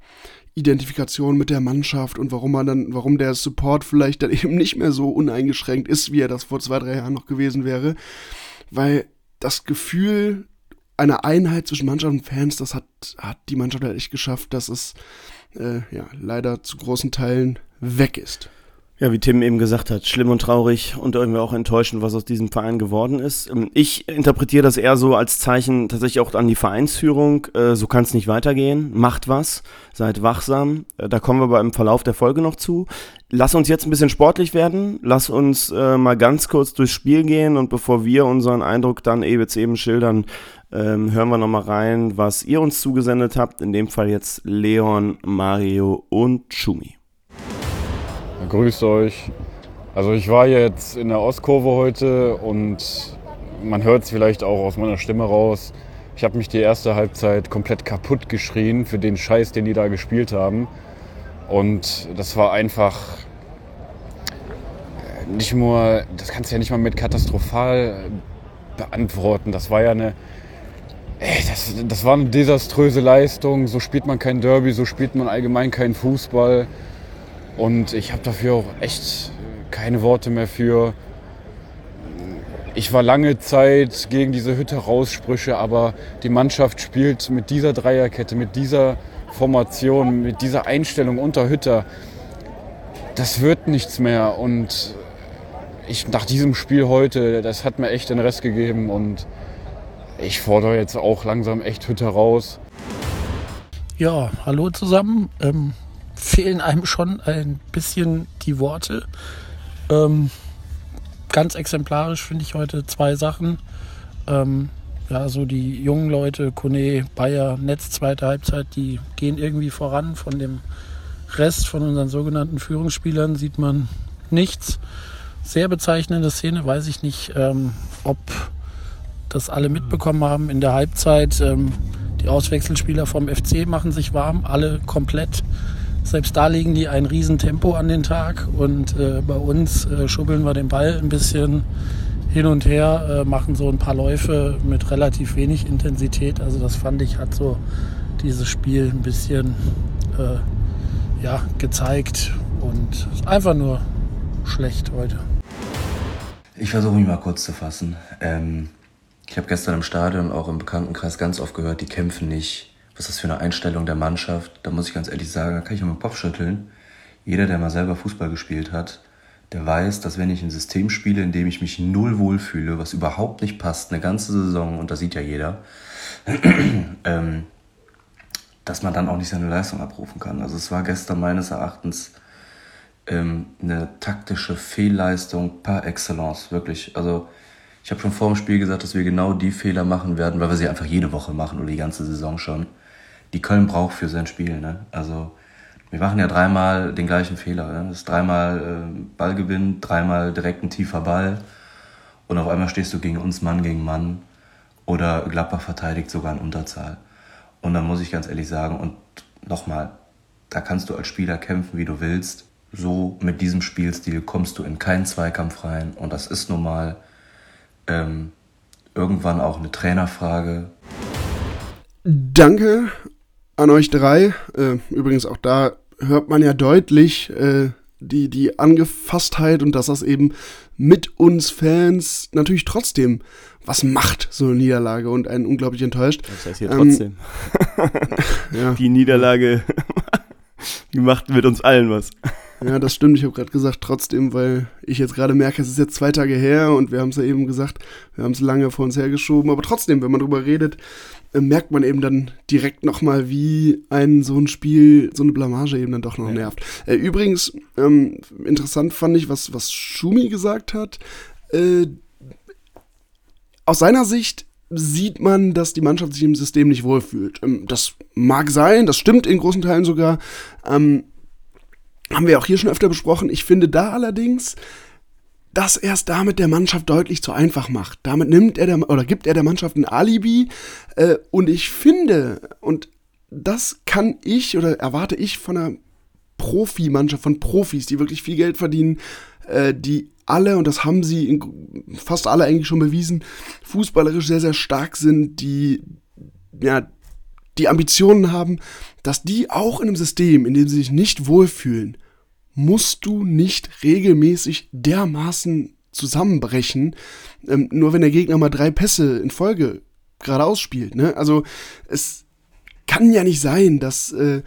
C: Identifikation mit der Mannschaft und warum man dann, warum der Support vielleicht dann eben nicht mehr so uneingeschränkt ist, wie er das vor zwei, drei Jahren noch gewesen wäre. Weil das Gefühl einer Einheit zwischen Mannschaft und Fans, das hat, hat die Mannschaft halt echt geschafft, dass es äh, ja, leider zu großen Teilen weg ist.
B: Ja, wie Tim eben gesagt hat, schlimm und traurig und irgendwie auch enttäuschend, was aus diesem Verein geworden ist. Ähm, ich interpretiere das eher so als Zeichen tatsächlich auch an die Vereinsführung. Äh, so kann es nicht weitergehen. Macht was, seid wachsam. Äh, da kommen wir aber im Verlauf der Folge noch zu. Lass uns jetzt ein bisschen sportlich werden. Lass uns äh, mal ganz kurz durchs Spiel gehen und bevor wir unseren Eindruck dann eben schildern, ähm, hören wir nochmal rein, was ihr uns zugesendet habt. In dem Fall jetzt Leon, Mario und Schumi.
G: Grüßt euch. Also ich war jetzt in der Ostkurve heute und man hört es vielleicht auch aus meiner Stimme raus. Ich habe mich die erste Halbzeit komplett kaputt geschrien für den Scheiß, den die da gespielt haben. Und das war einfach nicht nur, das kannst du ja nicht mal mit katastrophal beantworten. Das war ja eine Ey, das, das war eine desaströse Leistung. So spielt man kein Derby, so spielt man allgemein keinen Fußball. Und ich habe dafür auch echt keine Worte mehr für. Ich war lange Zeit gegen diese Hütte Raussprüche, aber die Mannschaft spielt mit dieser Dreierkette, mit dieser Formation, mit dieser Einstellung unter Hütter. Das wird nichts mehr. Und ich, nach diesem Spiel heute, das hat mir echt den Rest gegeben und ich fordere jetzt auch langsam echt Hütte raus.
H: Ja, hallo zusammen. Ähm, fehlen einem schon ein bisschen die Worte. Ähm, ganz exemplarisch finde ich heute zwei Sachen. Ähm, ja, so die jungen Leute, Kone, Bayer, Netz, zweite Halbzeit, die gehen irgendwie voran. Von dem Rest von unseren sogenannten Führungsspielern sieht man nichts. Sehr bezeichnende Szene, weiß ich nicht, ähm, ob das alle mitbekommen haben. In der Halbzeit, ähm, die Auswechselspieler vom FC machen sich warm, alle komplett. Selbst da legen die ein Riesentempo an den Tag und äh, bei uns äh, schubbeln wir den Ball ein bisschen hin und her, äh, machen so ein paar Läufe mit relativ wenig Intensität. Also das fand ich, hat so dieses Spiel ein bisschen äh, ja, gezeigt und einfach nur schlecht heute.
I: Ich versuche mich mal kurz zu fassen. Ähm, ich habe gestern im Stadion, auch im Bekanntenkreis ganz oft gehört, die kämpfen nicht. Was ist das für eine Einstellung der Mannschaft? Da muss ich ganz ehrlich sagen, da kann ich nur dem Kopf schütteln. Jeder, der mal selber Fußball gespielt hat, der weiß, dass wenn ich ein System spiele, in dem ich mich null wohlfühle, was überhaupt nicht passt, eine ganze Saison, und das sieht ja jeder, ähm, dass man dann auch nicht seine Leistung abrufen kann. Also es war gestern meines Erachtens ähm, eine taktische Fehlleistung par excellence, wirklich. Also ich habe schon vor dem Spiel gesagt, dass wir genau die Fehler machen werden, weil wir sie einfach jede Woche machen oder die ganze Saison schon, die Köln braucht für sein Spiel. Ne? Also wir machen ja dreimal den gleichen Fehler. Ne? Das ist dreimal äh, Ballgewinn, dreimal direkt ein tiefer Ball und auf einmal stehst du gegen uns Mann gegen Mann oder Gladbach verteidigt sogar in Unterzahl. Und dann muss ich ganz ehrlich sagen, und nochmal, da kannst du als Spieler kämpfen, wie du willst. So mit diesem Spielstil kommst du in keinen Zweikampf rein. Und das ist nun mal ähm, irgendwann auch eine Trainerfrage.
C: Danke an euch drei. Äh, übrigens auch da hört man ja deutlich äh, die, die Angefasstheit und dass das eben mit uns Fans natürlich trotzdem was macht, so eine Niederlage und einen unglaublich enttäuscht.
B: Das heißt hier trotzdem. Ähm, ja. Die Niederlage, die macht mit uns allen was.
C: Ja, das stimmt. Ich habe gerade gesagt, trotzdem, weil ich jetzt gerade merke, es ist jetzt zwei Tage her und wir haben es ja eben gesagt, wir haben es lange vor uns hergeschoben. Aber trotzdem, wenn man drüber redet, äh, merkt man eben dann direkt nochmal, wie ein so ein Spiel, so eine Blamage eben dann doch noch ja. nervt. Äh, übrigens, ähm, interessant fand ich, was, was Schumi gesagt hat. Äh, aus seiner Sicht sieht man, dass die Mannschaft sich im System nicht wohlfühlt. Ähm, das mag sein, das stimmt in großen Teilen sogar. Ähm, haben wir auch hier schon öfter besprochen. Ich finde da allerdings, dass er es damit der Mannschaft deutlich zu einfach macht. Damit nimmt er der, oder gibt er der Mannschaft ein Alibi. Äh, und ich finde, und das kann ich oder erwarte ich von einer Profimannschaft, von Profis, die wirklich viel Geld verdienen, äh, die alle, und das haben sie in, fast alle eigentlich schon bewiesen, fußballerisch sehr, sehr stark sind, die ja, die Ambitionen haben, dass die auch in einem System, in dem sie sich nicht wohlfühlen, musst du nicht regelmäßig dermaßen zusammenbrechen, ähm, nur wenn der Gegner mal drei Pässe in Folge geradeaus spielt. Ne? Also es kann ja nicht sein, dass, äh,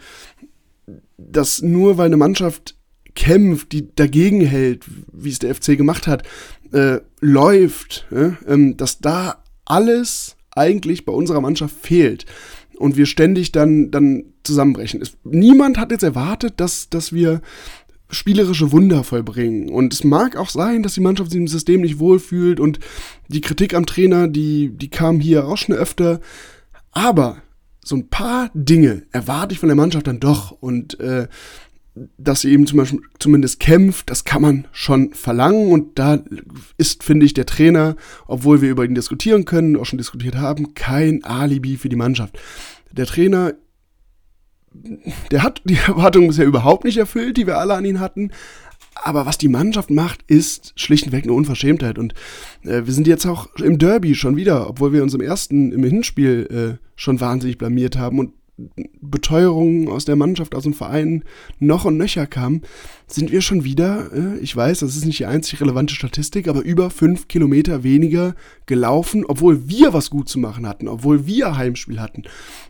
C: dass nur weil eine Mannschaft kämpft, die dagegen hält, wie es der FC gemacht hat, äh, läuft, äh, ähm, dass da alles eigentlich bei unserer Mannschaft fehlt und wir ständig dann, dann zusammenbrechen. Es, niemand hat jetzt erwartet, dass, dass wir spielerische Wunder vollbringen. Und es mag auch sein, dass die Mannschaft sich im System nicht wohlfühlt und die Kritik am Trainer, die, die kam hier auch schon öfter. Aber so ein paar Dinge erwarte ich von der Mannschaft dann doch. Und äh, dass sie eben zum Beispiel zumindest kämpft, das kann man schon verlangen. Und da ist, finde ich, der Trainer, obwohl wir über ihn diskutieren können, auch schon diskutiert haben, kein Alibi für die Mannschaft. Der Trainer, der hat die Erwartungen bisher überhaupt nicht erfüllt, die wir alle an ihn hatten. Aber was die Mannschaft macht, ist schlichtweg eine Unverschämtheit. Und äh, wir sind jetzt auch im Derby schon wieder, obwohl wir uns im ersten, im Hinspiel äh, schon wahnsinnig blamiert haben. Und Beteuerungen aus der Mannschaft, aus dem Verein noch und nöcher kamen, sind wir schon wieder, äh, ich weiß, das ist nicht die einzig relevante Statistik, aber über fünf Kilometer weniger gelaufen, obwohl wir was gut zu machen hatten, obwohl wir Heimspiel hatten,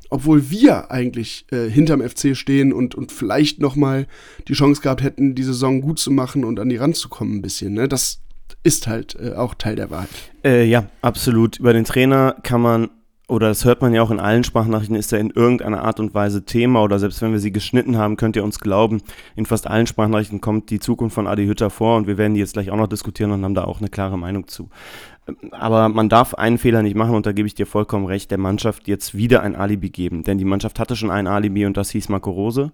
C: obwohl wir eigentlich äh, hinterm FC stehen und, und vielleicht nochmal die Chance gehabt hätten, die Saison gut zu machen und an die Rand zu kommen ein bisschen. Ne? Das ist halt äh, auch Teil der Wahrheit.
B: Äh, ja, absolut. Über den Trainer kann man oder das hört man ja auch in allen Sprachnachrichten, ist er in irgendeiner Art und Weise Thema oder selbst wenn wir sie geschnitten haben, könnt ihr uns glauben, in fast allen Sprachnachrichten kommt die Zukunft von Adi Hütter vor und wir werden die jetzt gleich auch noch diskutieren und haben da auch eine klare Meinung zu. Aber man darf einen Fehler nicht machen und da gebe ich dir vollkommen recht, der Mannschaft jetzt wieder ein Alibi geben, denn die Mannschaft hatte schon ein Alibi und das hieß Marco Rose.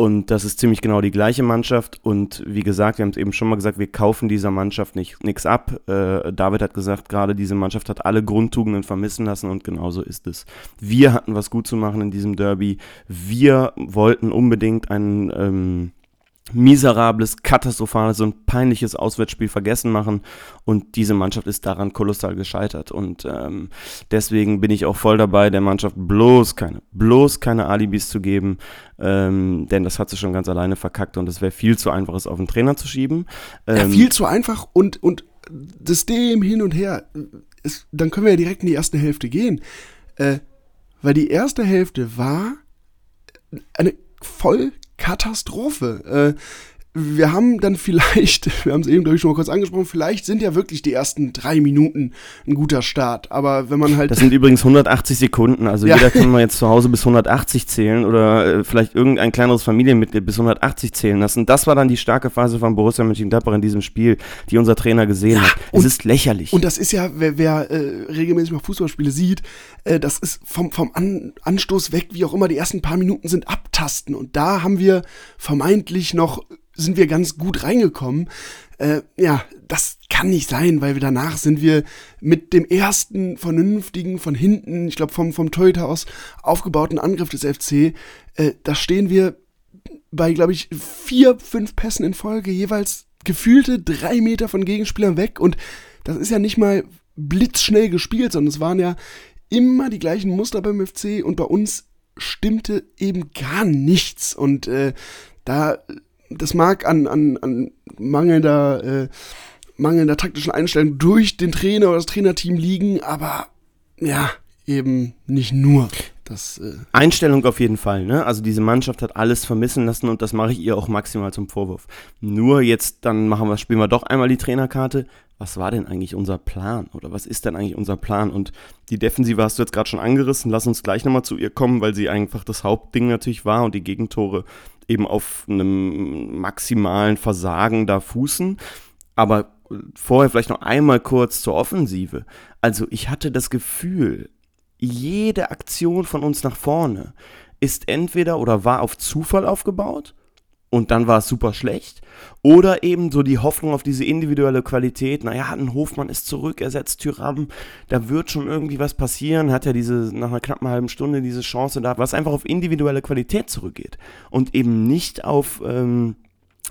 B: Und das ist ziemlich genau die gleiche Mannschaft. Und wie gesagt, wir haben es eben schon mal gesagt, wir kaufen dieser Mannschaft nichts ab. Äh, David hat gesagt, gerade diese Mannschaft hat alle Grundtugenden vermissen lassen und genauso ist es. Wir hatten was gut zu machen in diesem Derby. Wir wollten unbedingt einen ähm, miserables, katastrophales und peinliches Auswärtsspiel vergessen machen. Und diese Mannschaft ist daran kolossal gescheitert. Und ähm, deswegen bin ich auch voll dabei, der Mannschaft bloß keine, bloß keine Alibis zu geben. Ähm, denn das hat sie schon ganz alleine verkackt und es wäre viel zu einfach, es auf den Trainer zu schieben.
C: Ähm, ja, viel zu einfach und, und System hin und her. Ist, dann können wir ja direkt in die erste Hälfte gehen. Äh, weil die erste Hälfte war eine voll Katastrophe. Äh, wir haben dann vielleicht, wir haben es eben, glaube ich, schon mal kurz angesprochen, vielleicht sind ja wirklich die ersten drei Minuten ein guter Start. Aber wenn man halt.
B: Das sind übrigens 180 Sekunden. Also ja. jeder kann mal jetzt zu Hause bis 180 zählen oder äh, vielleicht irgendein kleineres Familienmitglied bis 180 zählen lassen. Das war dann die starke Phase von Borussia Mönchengladbach in diesem Spiel, die unser Trainer gesehen ja, hat. Es ist lächerlich.
C: Und das ist ja, wer, wer äh, regelmäßig mal Fußballspiele sieht, äh, das ist vom, vom An Anstoß weg, wie auch immer, die ersten paar Minuten sind abtasten. Und da haben wir vermeintlich noch sind wir ganz gut reingekommen. Äh, ja, das kann nicht sein, weil wir danach sind wir mit dem ersten vernünftigen, von hinten, ich glaube vom, vom Torhüter aus aufgebauten Angriff des FC, äh, da stehen wir bei, glaube ich, vier, fünf Pässen in Folge, jeweils gefühlte drei Meter von Gegenspielern weg. Und das ist ja nicht mal blitzschnell gespielt, sondern es waren ja immer die gleichen Muster beim FC und bei uns stimmte eben gar nichts. Und äh, da das mag an, an, an mangelnder, äh, mangelnder taktischen Einstellung durch den Trainer oder das Trainerteam liegen, aber ja, eben nicht nur. Das,
B: äh Einstellung auf jeden Fall, ne? Also diese Mannschaft hat alles vermissen lassen und das mache ich ihr auch maximal zum Vorwurf. Nur jetzt, dann machen wir, spielen wir doch einmal die Trainerkarte. Was war denn eigentlich unser Plan? Oder was ist denn eigentlich unser Plan? Und die Defensive hast du jetzt gerade schon angerissen. Lass uns gleich nochmal zu ihr kommen, weil sie einfach das Hauptding natürlich war und die Gegentore eben auf einem maximalen Versagen da fußen. Aber vorher vielleicht noch einmal kurz zur Offensive. Also ich hatte das Gefühl, jede Aktion von uns nach vorne ist entweder oder war auf Zufall aufgebaut und dann war es super schlecht. Oder eben so die Hoffnung auf diese individuelle Qualität. Naja, ein Hofmann ist zurück, ersetzt Tyram, da wird schon irgendwie was passieren. Hat ja diese, nach einer knappen halben Stunde diese Chance da, was einfach auf individuelle Qualität zurückgeht. Und eben nicht auf, ähm,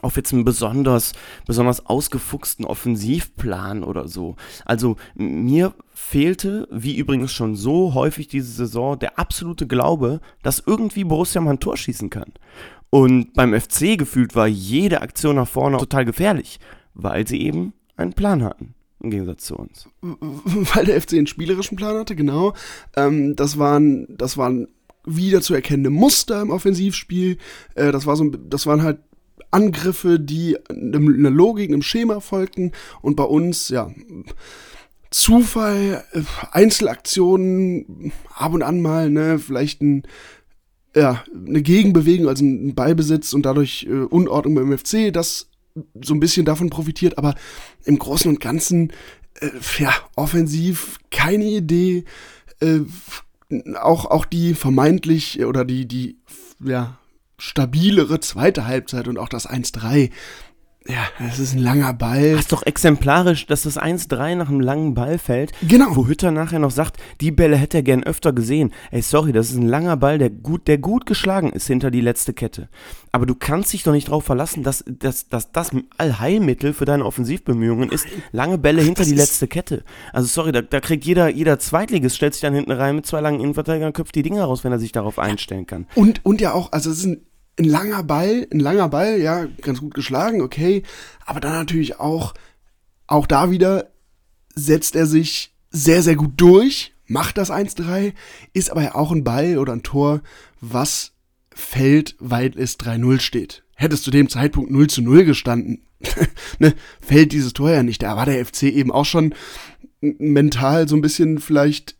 B: auf jetzt einen besonders, besonders ausgefuchsten Offensivplan oder so. Also mir fehlte, wie übrigens schon so häufig diese Saison, der absolute Glaube, dass irgendwie Borussia mal ein Tor schießen kann. Und beim FC gefühlt war jede Aktion nach vorne total gefährlich, weil sie eben einen Plan hatten. Im Gegensatz zu uns.
C: Weil der FC einen spielerischen Plan hatte, genau. Ähm, das waren, das waren wieder zu erkennende Muster im Offensivspiel. Äh, das, war so, das waren halt Angriffe, die einer Logik, einem Schema folgten. Und bei uns, ja, Zufall, äh, Einzelaktionen, ab und an mal, ne, vielleicht ein ja, eine Gegenbewegung, also ein Ballbesitz und dadurch äh, Unordnung beim FC, das so ein bisschen davon profitiert, aber im Großen und Ganzen, äh, ja, offensiv keine Idee. Äh, auch, auch die vermeintlich oder die, die, ja, stabilere zweite Halbzeit und auch das 1-3 ja, es ist ein langer Ball.
B: Das ist doch exemplarisch, dass das 1-3 nach einem langen Ball fällt.
C: Genau.
B: Wo Hütter nachher noch sagt, die Bälle hätte er gern öfter gesehen. Ey, sorry, das ist ein langer Ball, der gut, der gut geschlagen ist hinter die letzte Kette. Aber du kannst dich doch nicht darauf verlassen, dass, dass, dass das Allheilmittel für deine Offensivbemühungen ist, lange Bälle hinter die letzte Kette. Also sorry, da, da kriegt jeder, jeder Zweitligist, stellt sich dann hinten rein mit zwei langen Innenverteidigern, köpft die Dinger raus, wenn er sich darauf einstellen kann.
C: Und, und ja auch, also es ist ein ein langer Ball, ein langer Ball, ja, ganz gut geschlagen, okay. Aber dann natürlich auch, auch da wieder setzt er sich sehr, sehr gut durch, macht das 1-3, ist aber ja auch ein Ball oder ein Tor, was fällt, weil es 3-0 steht. Hätte es zu dem Zeitpunkt 0 zu 0 gestanden, ne, fällt dieses Tor ja nicht. Da war der FC eben auch schon mental so ein bisschen vielleicht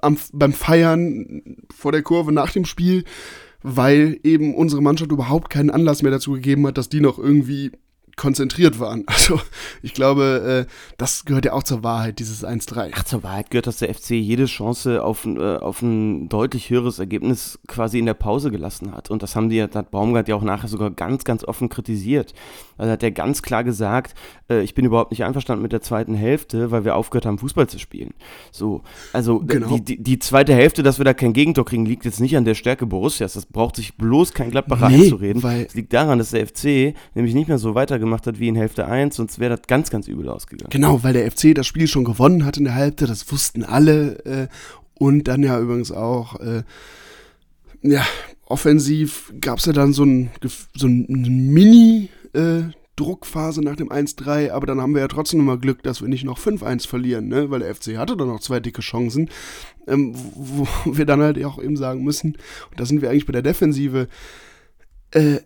C: am, beim Feiern vor der Kurve nach dem Spiel, weil eben unsere Mannschaft überhaupt keinen Anlass mehr dazu gegeben hat, dass die noch irgendwie konzentriert waren. Also ich glaube, äh, das gehört ja auch zur Wahrheit, dieses 1-3.
B: Ach, zur Wahrheit gehört, dass der FC jede Chance auf, äh, auf ein deutlich höheres Ergebnis quasi in der Pause gelassen hat. Und das haben die, hat Baumgart ja auch nachher sogar ganz, ganz offen kritisiert. Also hat er ganz klar gesagt, äh, ich bin überhaupt nicht einverstanden mit der zweiten Hälfte, weil wir aufgehört haben, Fußball zu spielen. So, also genau. die, die, die, zweite Hälfte, dass wir da kein Gegentor kriegen, liegt jetzt nicht an der Stärke Borussias. Das braucht sich bloß kein Gladbacher nee, einzureden. Es liegt daran, dass der FC nämlich nicht mehr so weitergemacht hat wie in Hälfte 1, sonst wäre das ganz, ganz übel ausgegangen.
C: Genau, weil der FC das Spiel schon gewonnen hat in der Hälfte, das wussten alle. Äh, und dann ja übrigens auch, äh, ja, offensiv gab es ja dann so ein, so ein Mini- äh, Druckphase nach dem 1-3, aber dann haben wir ja trotzdem immer Glück, dass wir nicht noch 5-1 verlieren, ne? weil der FC hatte dann noch zwei dicke Chancen, ähm, wo wir dann halt auch eben sagen müssen, und da sind wir eigentlich bei der Defensive, äh,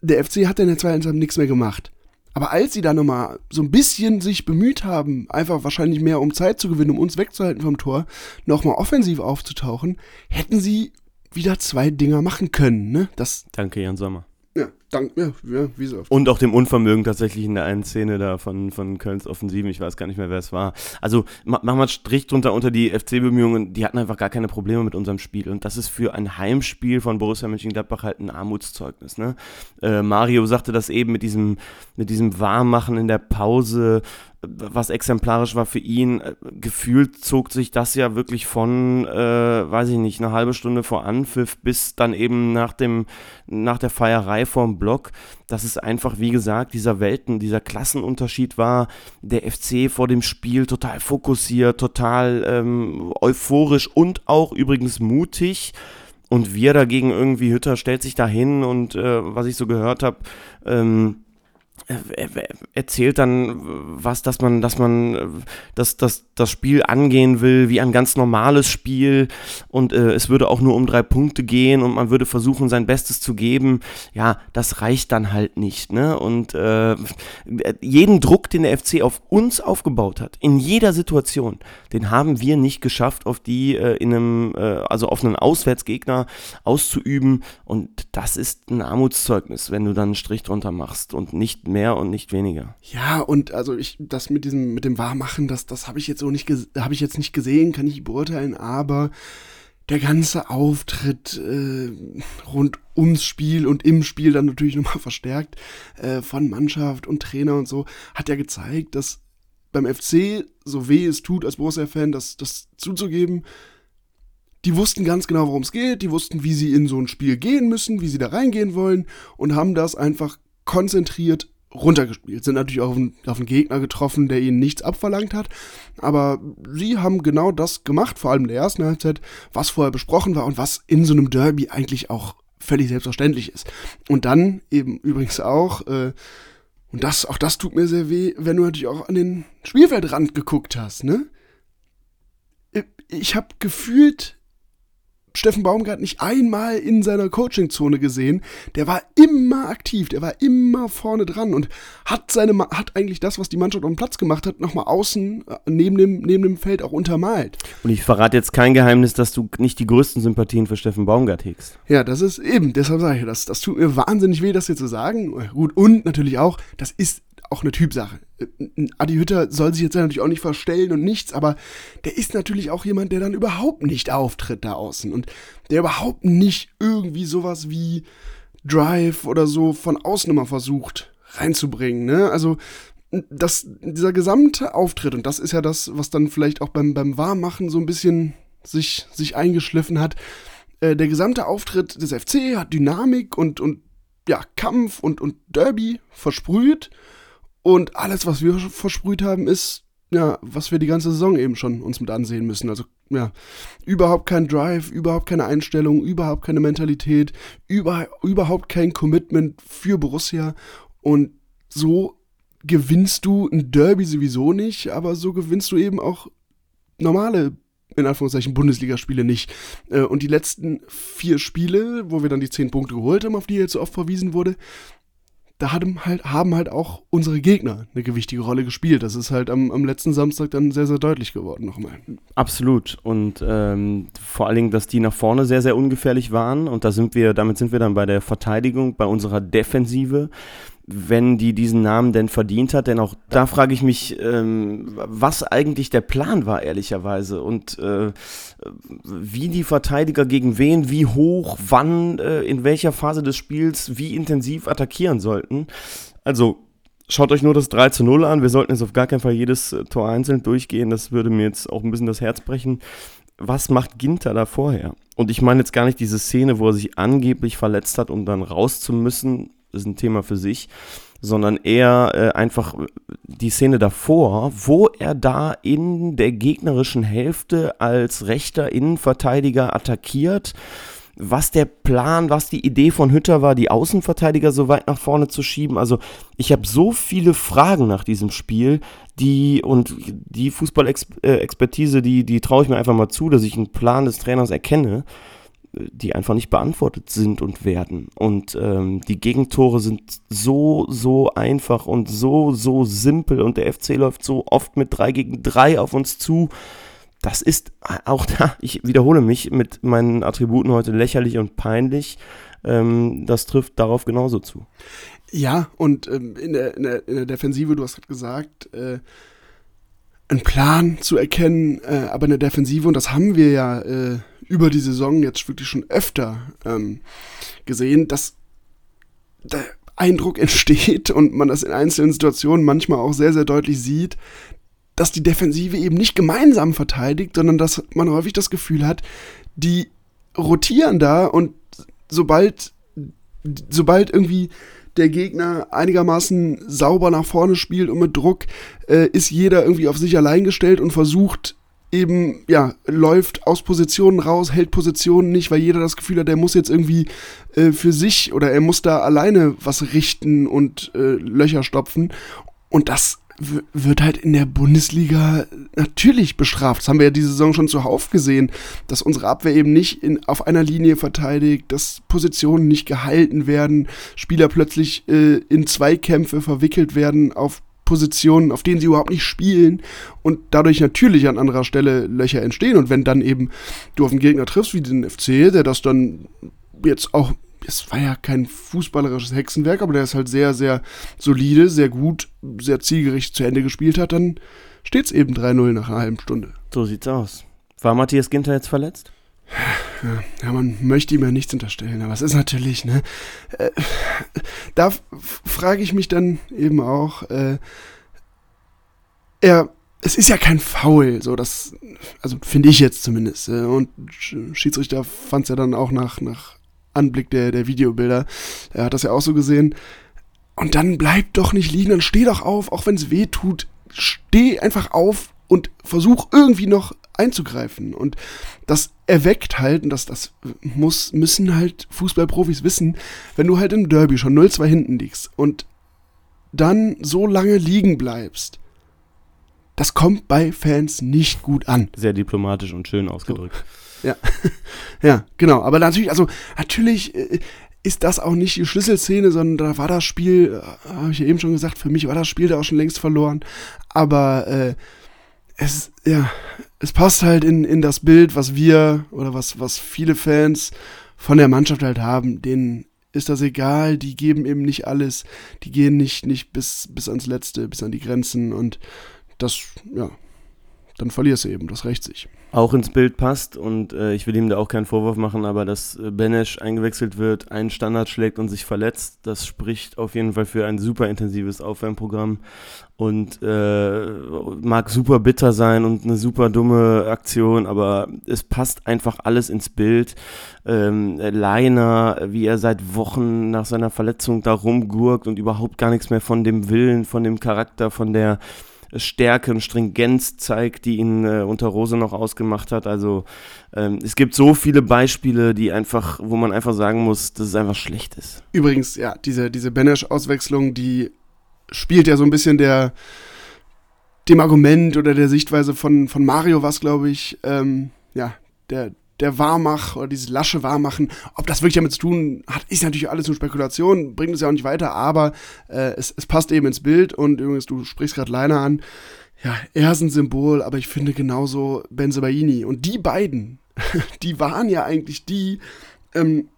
C: der FC hat in der zweiten Halbzeit nichts mehr gemacht. Aber als sie dann nochmal so ein bisschen sich bemüht haben, einfach wahrscheinlich mehr um Zeit zu gewinnen, um uns wegzuhalten vom Tor, nochmal offensiv aufzutauchen, hätten sie wieder zwei Dinger machen können. Ne? Das
B: Danke, Jan Sommer.
C: Dank, ja, wie so oft.
B: Und auch dem Unvermögen tatsächlich in der einen Szene da von, von Kölns Offensiven, ich weiß gar nicht mehr, wer es war. Also machen wir einen Strich drunter unter die FC-Bemühungen, die hatten einfach gar keine Probleme mit unserem Spiel. Und das ist für ein Heimspiel von Borussia Mönchengladbach halt ein Armutszeugnis. Ne? Äh, Mario sagte das eben mit diesem, mit diesem Warmmachen in der Pause, was exemplarisch war für ihn, äh, gefühlt zog sich das ja wirklich von, äh, weiß ich nicht, eine halbe Stunde vor Anpfiff bis dann eben nach dem, nach der Feierei vorm Block, dass es einfach, wie gesagt, dieser Welten, dieser Klassenunterschied war, der FC vor dem Spiel total fokussiert, total ähm, euphorisch und auch übrigens mutig. Und wir dagegen irgendwie, Hütter stellt sich dahin und äh, was ich so gehört habe, ähm, erzählt dann was, dass man, dass man das, das, das Spiel angehen will wie ein ganz normales Spiel und äh, es würde auch nur um drei Punkte gehen und man würde versuchen, sein Bestes zu geben. Ja, das reicht dann halt nicht. Ne? Und äh, jeden Druck, den der FC auf uns aufgebaut hat, in jeder Situation, den haben wir nicht geschafft, auf die äh, in einem, äh, also auf einen Auswärtsgegner auszuüben. Und das ist ein Armutszeugnis, wenn du dann einen Strich drunter machst und nicht mehr und nicht weniger.
C: Ja, und also ich, das mit diesem, mit dem Wahrmachen, das, das habe ich jetzt so nicht, habe ich jetzt nicht gesehen, kann ich beurteilen, aber der ganze Auftritt äh, rund ums Spiel und im Spiel dann natürlich nochmal verstärkt äh, von Mannschaft und Trainer und so, hat ja gezeigt, dass beim FC, so weh es tut als Borussia-Fan, das, das zuzugeben, die wussten ganz genau, worum es geht, die wussten, wie sie in so ein Spiel gehen müssen, wie sie da reingehen wollen und haben das einfach konzentriert runtergespielt. Sind natürlich auch auf einen, auf einen, Gegner getroffen, der ihnen nichts abverlangt hat. Aber sie haben genau das gemacht, vor allem in der ersten Halbzeit, was vorher besprochen war und was in so einem Derby eigentlich auch völlig selbstverständlich ist. Und dann eben übrigens auch, äh, und das, auch das tut mir sehr weh, wenn du natürlich auch an den Spielfeldrand geguckt hast, ne? Ich habe gefühlt Steffen Baumgart nicht einmal in seiner Coachingzone gesehen. Der war immer aktiv, der war immer vorne dran und hat seine hat eigentlich das, was die Mannschaft auf dem Platz gemacht hat, nochmal außen äh, neben dem, neben dem Feld auch untermalt.
B: Und ich verrate jetzt kein Geheimnis, dass du nicht die größten Sympathien für Steffen Baumgart hegst.
C: Ja, das ist eben, deshalb sage ich, das, das tut mir wahnsinnig weh, das hier zu sagen. Gut, und natürlich auch, das ist auch eine Typsache. Adi Hütter soll sich jetzt natürlich auch nicht verstellen und nichts, aber der ist natürlich auch jemand, der dann überhaupt nicht auftritt da außen und der überhaupt nicht irgendwie sowas wie Drive oder so von außen immer versucht reinzubringen. Ne? Also das, dieser gesamte Auftritt, und das ist ja das, was dann vielleicht auch beim, beim Warmmachen so ein bisschen sich, sich eingeschliffen hat, äh, der gesamte Auftritt des FC hat Dynamik und, und ja, Kampf und, und Derby versprüht und alles, was wir versprüht haben, ist, ja, was wir die ganze Saison eben schon uns mit ansehen müssen. Also, ja, überhaupt kein Drive, überhaupt keine Einstellung, überhaupt keine Mentalität, über, überhaupt kein Commitment für Borussia. Und so gewinnst du ein Derby sowieso nicht, aber so gewinnst du eben auch normale in Anführungszeichen Bundesligaspiele nicht. Äh, und die letzten vier Spiele, wo wir dann die zehn Punkte geholt haben, auf die jetzt so oft verwiesen wurde, da haben halt, haben halt auch unsere Gegner eine gewichtige Rolle gespielt. Das ist halt am, am letzten Samstag dann sehr, sehr deutlich geworden nochmal.
B: Absolut. Und ähm, vor allen Dingen, dass die nach vorne sehr, sehr ungefährlich waren. Und da sind wir, damit sind wir dann bei der Verteidigung, bei unserer Defensive wenn die diesen Namen denn verdient hat. Denn auch da frage ich mich, ähm, was eigentlich der Plan war, ehrlicherweise. Und äh, wie die Verteidiger gegen wen, wie hoch, wann, äh, in welcher Phase des Spiels, wie intensiv attackieren sollten. Also schaut euch nur das 3 zu 0 an. Wir sollten jetzt auf gar keinen Fall jedes äh, Tor einzeln durchgehen. Das würde mir jetzt auch ein bisschen das Herz brechen. Was macht Ginter da vorher? Und ich meine jetzt gar nicht diese Szene, wo er sich angeblich verletzt hat, um dann raus zu müssen ist ein Thema für sich, sondern eher äh, einfach die Szene davor, wo er da in der gegnerischen Hälfte als rechter Innenverteidiger attackiert. Was der Plan, was die Idee von Hütter war, die Außenverteidiger so weit nach vorne zu schieben. Also ich habe so viele Fragen nach diesem Spiel, die und die Fußballexpertise, die, die traue ich mir einfach mal zu, dass ich einen Plan des Trainers erkenne die einfach nicht beantwortet sind und werden. Und ähm, die Gegentore sind so, so einfach und so, so simpel und der FC läuft so oft mit 3 gegen 3 auf uns zu. Das ist auch da, ich wiederhole mich mit meinen Attributen heute lächerlich und peinlich. Ähm, das trifft darauf genauso zu.
C: Ja, und ähm, in, der, in, der, in der Defensive, du hast gerade gesagt, äh, einen Plan zu erkennen, äh, aber in der Defensive, und das haben wir ja äh, über die Saison jetzt wirklich schon öfter ähm, gesehen, dass der Eindruck entsteht und man das in einzelnen Situationen manchmal auch sehr, sehr deutlich sieht, dass die Defensive eben nicht gemeinsam verteidigt, sondern dass man häufig das Gefühl hat, die rotieren da und sobald, sobald irgendwie der Gegner einigermaßen sauber nach vorne spielt und mit Druck, äh, ist jeder irgendwie auf sich allein gestellt und versucht eben, ja, läuft aus Positionen raus, hält Positionen nicht, weil jeder das Gefühl hat, der muss jetzt irgendwie äh, für sich oder er muss da alleine was richten und äh, Löcher stopfen. Und das wird halt in der Bundesliga natürlich bestraft. Das haben wir ja diese Saison schon zuhauf gesehen, dass unsere Abwehr eben nicht in, auf einer Linie verteidigt, dass Positionen nicht gehalten werden, Spieler plötzlich äh, in Zweikämpfe verwickelt werden auf Positionen, auf denen sie überhaupt nicht spielen und dadurch natürlich an anderer Stelle Löcher entstehen. Und wenn dann eben du auf einen Gegner triffst wie den FC, der das dann jetzt auch, es war ja kein fußballerisches Hexenwerk, aber der ist halt sehr, sehr solide, sehr gut, sehr zielgerichtet zu Ende gespielt hat, dann steht es eben 3-0 nach einer halben Stunde.
B: So sieht's aus. War Matthias Ginter jetzt verletzt?
C: Ja, man möchte ihm ja nichts unterstellen, aber es ist natürlich, ne? Äh, da frage ich mich dann eben auch, äh, er, es ist ja kein Foul, so das, also finde ich jetzt zumindest. Äh, und Schiedsrichter fand es ja dann auch nach, nach Anblick der, der Videobilder, er hat das ja auch so gesehen. Und dann bleib doch nicht liegen, dann steh doch auf, auch wenn es weh tut. Steh einfach auf und versuch irgendwie noch einzugreifen. Und das erweckt halt, und das, das muss, müssen halt Fußballprofis wissen, wenn du halt im Derby schon 0-2 hinten liegst und dann so lange liegen bleibst, das kommt bei Fans nicht gut an.
B: Sehr diplomatisch und schön ausgedrückt.
C: So. Ja. ja, genau. Aber natürlich, also natürlich äh, ist das auch nicht die Schlüsselszene, sondern da war das Spiel, äh, habe ich ja eben schon gesagt, für mich war das Spiel da auch schon längst verloren. Aber äh, es, ja, es passt halt in, in das Bild, was wir oder was, was viele Fans von der Mannschaft halt haben. Denen ist das egal, die geben eben nicht alles, die gehen nicht, nicht bis, bis ans Letzte, bis an die Grenzen und das, ja, dann verlierst du eben, das rächt sich.
B: Auch ins Bild passt und äh, ich will ihm da auch keinen Vorwurf machen, aber dass äh, Benesch eingewechselt wird, einen Standard schlägt und sich verletzt, das spricht auf jeden Fall für ein super intensives Aufwärmprogramm und äh, mag super bitter sein und eine super dumme Aktion, aber es passt einfach alles ins Bild. Ähm, Leiner, wie er seit Wochen nach seiner Verletzung da rumgurkt und überhaupt gar nichts mehr von dem Willen, von dem Charakter, von der Stärke und Stringenz zeigt, die ihn äh, unter Rose noch ausgemacht hat. Also ähm, es gibt so viele Beispiele, die einfach, wo man einfach sagen muss, dass es einfach schlecht ist.
C: Übrigens, ja, diese, diese Benesch-Auswechslung, die spielt ja so ein bisschen der dem Argument oder der Sichtweise von, von Mario was, glaube ich, ähm, ja, der, der Wahrmach oder dieses lasche Wahrmachen, ob das wirklich damit zu tun hat, ist natürlich alles nur Spekulation, bringt es ja auch nicht weiter, aber äh, es, es passt eben ins Bild und übrigens, du sprichst gerade Leiner an, ja, er ist ein Symbol, aber ich finde genauso Benzebaini und die beiden, die waren ja eigentlich die, ähm,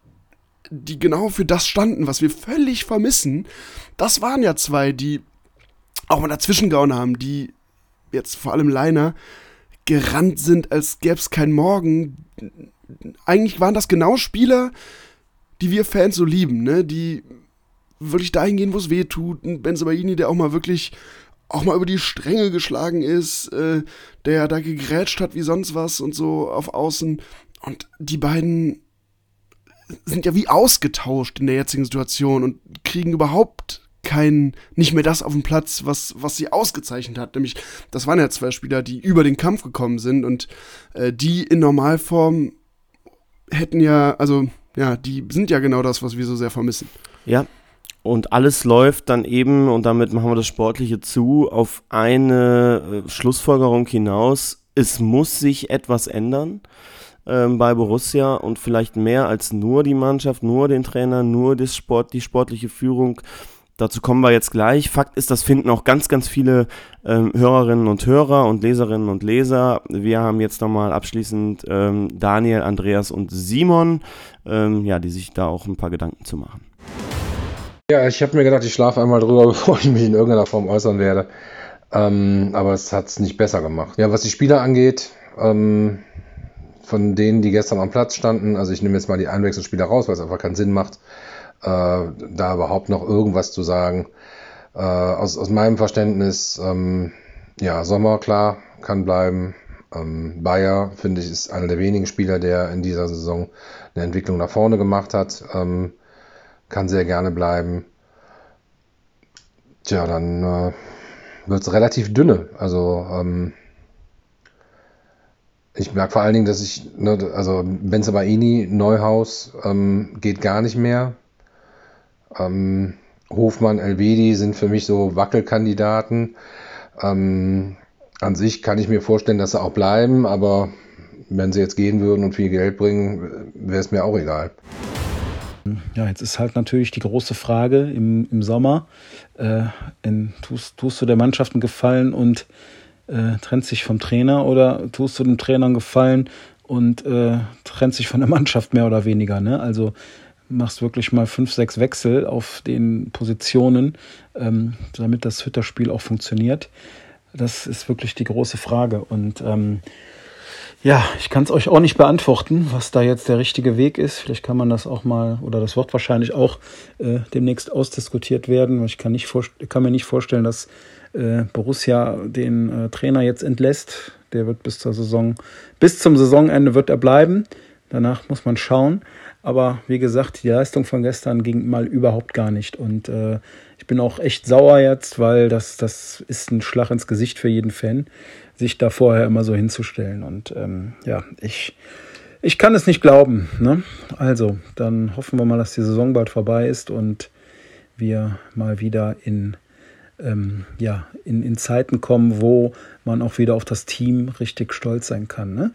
C: die genau für das standen, was wir völlig vermissen. Das waren ja zwei, die auch mal dazwischen gehauen haben, die jetzt vor allem Leiner gerannt sind, als gäbe es keinen Morgen. Eigentlich waren das genau Spieler, die wir Fans so lieben, ne? Die wirklich dahin gehen, wo es weh tut. Ein Benzabaini, der auch mal wirklich auch mal über die Stränge geschlagen ist, äh, der da gegrätscht hat wie sonst was und so auf Außen. Und die beiden sind ja wie ausgetauscht in der jetzigen Situation und kriegen überhaupt kein, nicht mehr das auf dem Platz, was, was sie ausgezeichnet hat. Nämlich, das waren ja zwei Spieler, die über den Kampf gekommen sind und äh, die in Normalform hätten ja, also ja, die sind ja genau das, was wir so sehr vermissen.
B: Ja, und alles läuft dann eben, und damit machen wir das Sportliche zu, auf eine äh, Schlussfolgerung hinaus. Es muss sich etwas ändern ähm, bei Borussia und vielleicht mehr als nur die Mannschaft, nur den Trainer, nur das Sport, die sportliche Führung Dazu kommen wir jetzt gleich. Fakt ist, das finden auch ganz, ganz viele ähm, Hörerinnen und Hörer und Leserinnen und Leser. Wir haben jetzt nochmal abschließend ähm, Daniel, Andreas und Simon, ähm, ja, die sich da auch ein paar Gedanken zu machen.
J: Ja, ich habe mir gedacht, ich schlafe einmal drüber, bevor ich mich in irgendeiner Form äußern werde. Ähm, aber es hat es nicht besser gemacht. Ja, was die Spieler angeht, ähm, von denen, die gestern am Platz standen, also ich nehme jetzt mal die Einwechselspieler raus, weil es einfach keinen Sinn macht da überhaupt noch irgendwas zu sagen. Äh, aus, aus meinem Verständnis, ähm, ja, Sommer, klar, kann bleiben. Ähm, Bayer, finde ich, ist einer der wenigen Spieler, der in dieser Saison eine Entwicklung nach vorne gemacht hat. Ähm, kann sehr gerne bleiben. Tja, dann äh, wird es relativ dünne. Also, ähm, ich merke vor allen Dingen, dass ich, ne, also Benzabaini, Neuhaus ähm, geht gar nicht mehr. Ähm, Hofmann, Elvedi sind für mich so Wackelkandidaten. Ähm, an sich kann ich mir vorstellen, dass sie auch bleiben, aber wenn sie jetzt gehen würden und viel Geld bringen, wäre es mir auch egal.
K: Ja, jetzt ist halt natürlich die große Frage im, im Sommer, äh, in, tust, tust du der Mannschaft einen Gefallen und äh, trennst dich vom Trainer oder tust du dem Trainer einen Gefallen und äh, trennst dich von der Mannschaft mehr oder weniger? Ne? Also machst wirklich mal fünf, sechs Wechsel auf den Positionen, ähm, damit das Hütterspiel auch funktioniert. Das ist wirklich die große Frage. Und ähm, ja, ich kann es euch auch nicht beantworten, was da jetzt der richtige Weg ist. Vielleicht kann man das auch mal, oder das wird wahrscheinlich auch äh, demnächst ausdiskutiert werden. Ich kann, nicht kann mir nicht vorstellen, dass äh, Borussia den äh, Trainer jetzt entlässt. Der wird bis zur Saison, bis zum Saisonende wird er bleiben. Danach muss man schauen. Aber wie gesagt, die Leistung von gestern ging mal überhaupt gar nicht. Und äh, ich bin auch echt sauer jetzt, weil das, das ist ein Schlag ins Gesicht für jeden Fan, sich da vorher immer so hinzustellen. Und ähm, ja, ich, ich kann es nicht glauben. Ne? Also, dann hoffen wir mal, dass die Saison bald vorbei ist und wir mal wieder in, ähm, ja, in, in Zeiten kommen, wo man auch wieder auf das Team richtig stolz sein kann. Ne?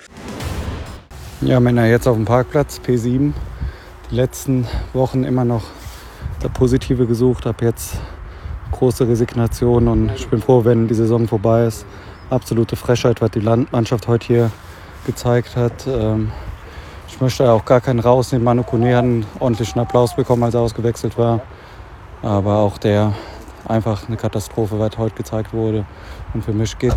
L: Ja, Männer, jetzt auf dem Parkplatz, P7 die letzten Wochen immer noch das Positive gesucht, habe jetzt große Resignation und ich bin froh, wenn die Saison vorbei ist. Absolute Frechheit, was die Mannschaft heute hier gezeigt hat. Ähm, ich möchte auch gar keinen rausnehmen. Manu Kone hat einen ordentlichen Applaus bekommen, als er ausgewechselt war. Aber auch der einfach eine Katastrophe, was heute gezeigt wurde. Und für mich geht,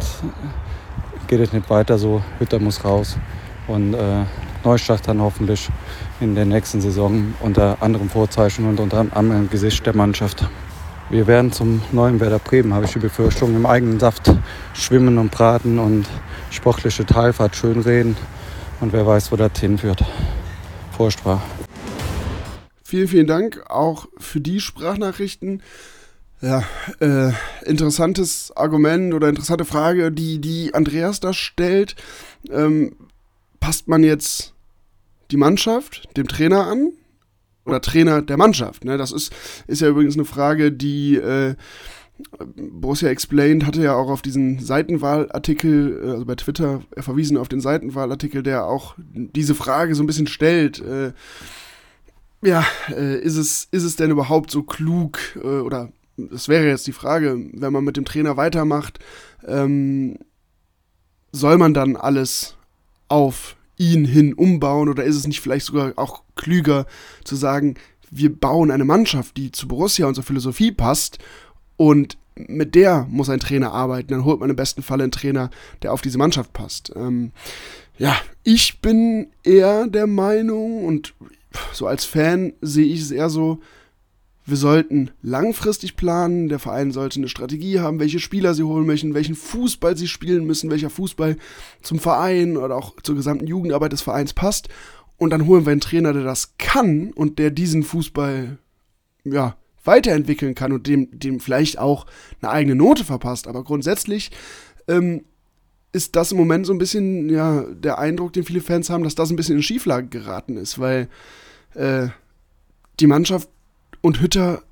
L: geht es nicht weiter so. Hütter muss raus. Und äh, Neustart dann hoffentlich in der nächsten Saison unter anderem Vorzeichen und unter anderem Gesicht der Mannschaft. Wir werden zum neuen Werder Bremen, habe ich die Befürchtung, im eigenen Saft schwimmen und braten und sportliche Teilfahrt schönreden. Und wer weiß, wo das hinführt. Vorsprach.
C: Vielen, vielen Dank auch für die Sprachnachrichten. Ja, äh, interessantes Argument oder interessante Frage, die, die Andreas da stellt. Ähm, passt man jetzt die Mannschaft dem Trainer an oder Trainer der Mannschaft? Ne? Das ist, ist ja übrigens eine Frage, die, äh, Borussia Explained hatte ja auch auf diesen Seitenwahlartikel, äh, also bei Twitter verwiesen auf den Seitenwahlartikel, der auch diese Frage so ein bisschen stellt. Äh, ja, äh, ist, es, ist es denn überhaupt so klug äh, oder das wäre jetzt die Frage, wenn man mit dem Trainer weitermacht, ähm, soll man dann alles auf ihn hin umbauen oder ist es nicht vielleicht sogar auch klüger zu sagen, wir bauen eine Mannschaft, die zu Borussia und zur Philosophie passt und mit der muss ein Trainer arbeiten. Dann holt man im besten Fall einen Trainer, der auf diese Mannschaft passt. Ähm, ja, ich bin eher der Meinung und so als Fan sehe ich es eher so, wir sollten langfristig planen, der Verein sollte eine Strategie haben, welche Spieler sie holen möchten, welchen Fußball sie spielen müssen, welcher Fußball zum Verein oder auch zur gesamten Jugendarbeit des Vereins passt. Und dann holen wir einen Trainer, der das kann und der diesen Fußball, ja, weiterentwickeln kann und dem, dem vielleicht auch eine eigene Note verpasst. Aber grundsätzlich ähm, ist das im Moment so ein bisschen, ja, der Eindruck, den viele Fans haben, dass das ein bisschen in Schieflage geraten ist, weil äh, die Mannschaft und Hütter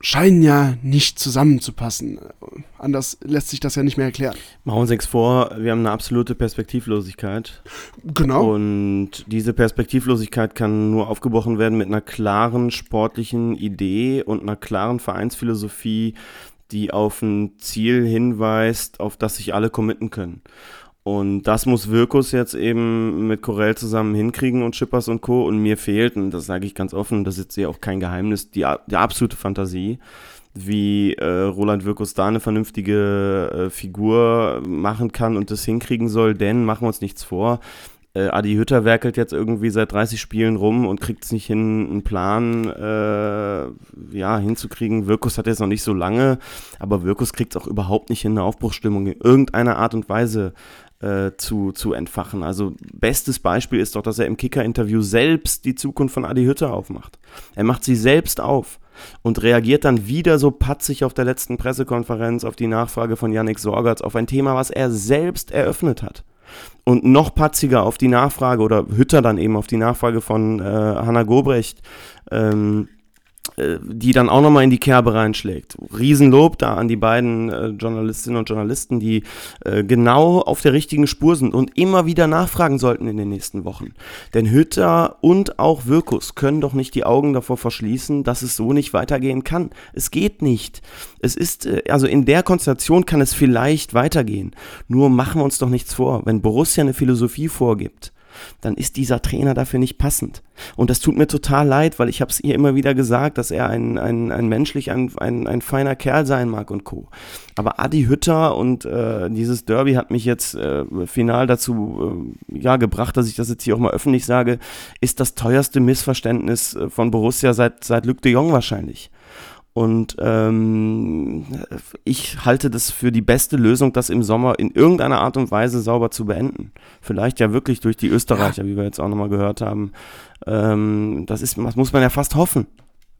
C: scheinen ja nicht zusammenzupassen. Anders lässt sich das ja nicht mehr erklären.
B: Machen wir uns nichts vor, wir haben eine absolute Perspektivlosigkeit.
C: Genau.
B: Und diese Perspektivlosigkeit kann nur aufgebrochen werden mit einer klaren sportlichen Idee und einer klaren Vereinsphilosophie, die auf ein Ziel hinweist, auf das sich alle committen können. Und das muss Wirkus jetzt eben mit Corell zusammen hinkriegen und Schippers und Co. Und mir fehlt, und das sage ich ganz offen, das ist jetzt hier auch kein Geheimnis, die, die absolute Fantasie, wie äh, Roland Wirkus da eine vernünftige äh, Figur machen kann und das hinkriegen soll. Denn, machen wir uns nichts vor, äh, Adi Hütter werkelt jetzt irgendwie seit 30 Spielen rum und kriegt es nicht hin, einen Plan äh, ja, hinzukriegen. Wirkus hat jetzt noch nicht so lange, aber Wirkus kriegt es auch überhaupt nicht hin, eine Aufbruchsstimmung in irgendeiner Art und Weise äh, zu, zu entfachen. Also bestes Beispiel ist doch, dass er im Kicker-Interview selbst die Zukunft von Adi Hütter aufmacht. Er macht sie selbst auf und reagiert dann wieder so patzig auf der letzten Pressekonferenz auf die Nachfrage von Yannick Sorgatz auf ein Thema, was er selbst eröffnet hat. Und noch patziger auf die Nachfrage oder Hütter dann eben auf die Nachfrage von äh, Hanna Gobrecht, ähm, äh, die dann auch nochmal in die Kerbe reinschlägt. Riesenlob da an die beiden äh, Journalistinnen und Journalisten, die äh, genau auf der richtigen Spur sind und immer wieder nachfragen sollten in den nächsten Wochen. Denn Hütter und auch Wirkus können doch nicht die Augen davor verschließen, dass es so nicht weitergehen kann. Es geht nicht. Es ist, äh, also in der Konstellation kann es vielleicht weitergehen. Nur machen wir uns doch nichts vor. Wenn Borussia eine Philosophie vorgibt, dann ist dieser Trainer dafür nicht passend. Und das tut mir total leid, weil ich habe es ihr immer wieder gesagt, dass er ein, ein, ein menschlich, ein, ein, ein feiner Kerl sein mag und Co. Aber Adi Hütter und äh, dieses Derby hat mich jetzt äh, final dazu äh, ja, gebracht, dass ich das jetzt hier auch mal öffentlich sage, ist das teuerste Missverständnis äh, von Borussia seit, seit Luc de Jong wahrscheinlich. Und ähm, ich halte das für die beste Lösung, das im Sommer in irgendeiner Art und Weise sauber zu beenden. Vielleicht ja wirklich durch die Österreicher, ja. wie wir jetzt auch nochmal gehört haben. Ähm, das, ist, das muss man ja fast hoffen,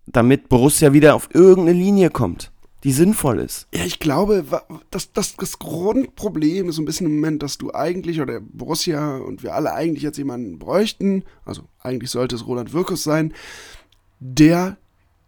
B: damit Borussia wieder auf irgendeine Linie kommt, die sinnvoll ist.
C: Ja, ich glaube, das, das, das Grundproblem ist so ein bisschen im Moment, dass du eigentlich, oder Borussia und wir alle eigentlich jetzt jemanden bräuchten, also eigentlich sollte es Roland Wirkus sein, der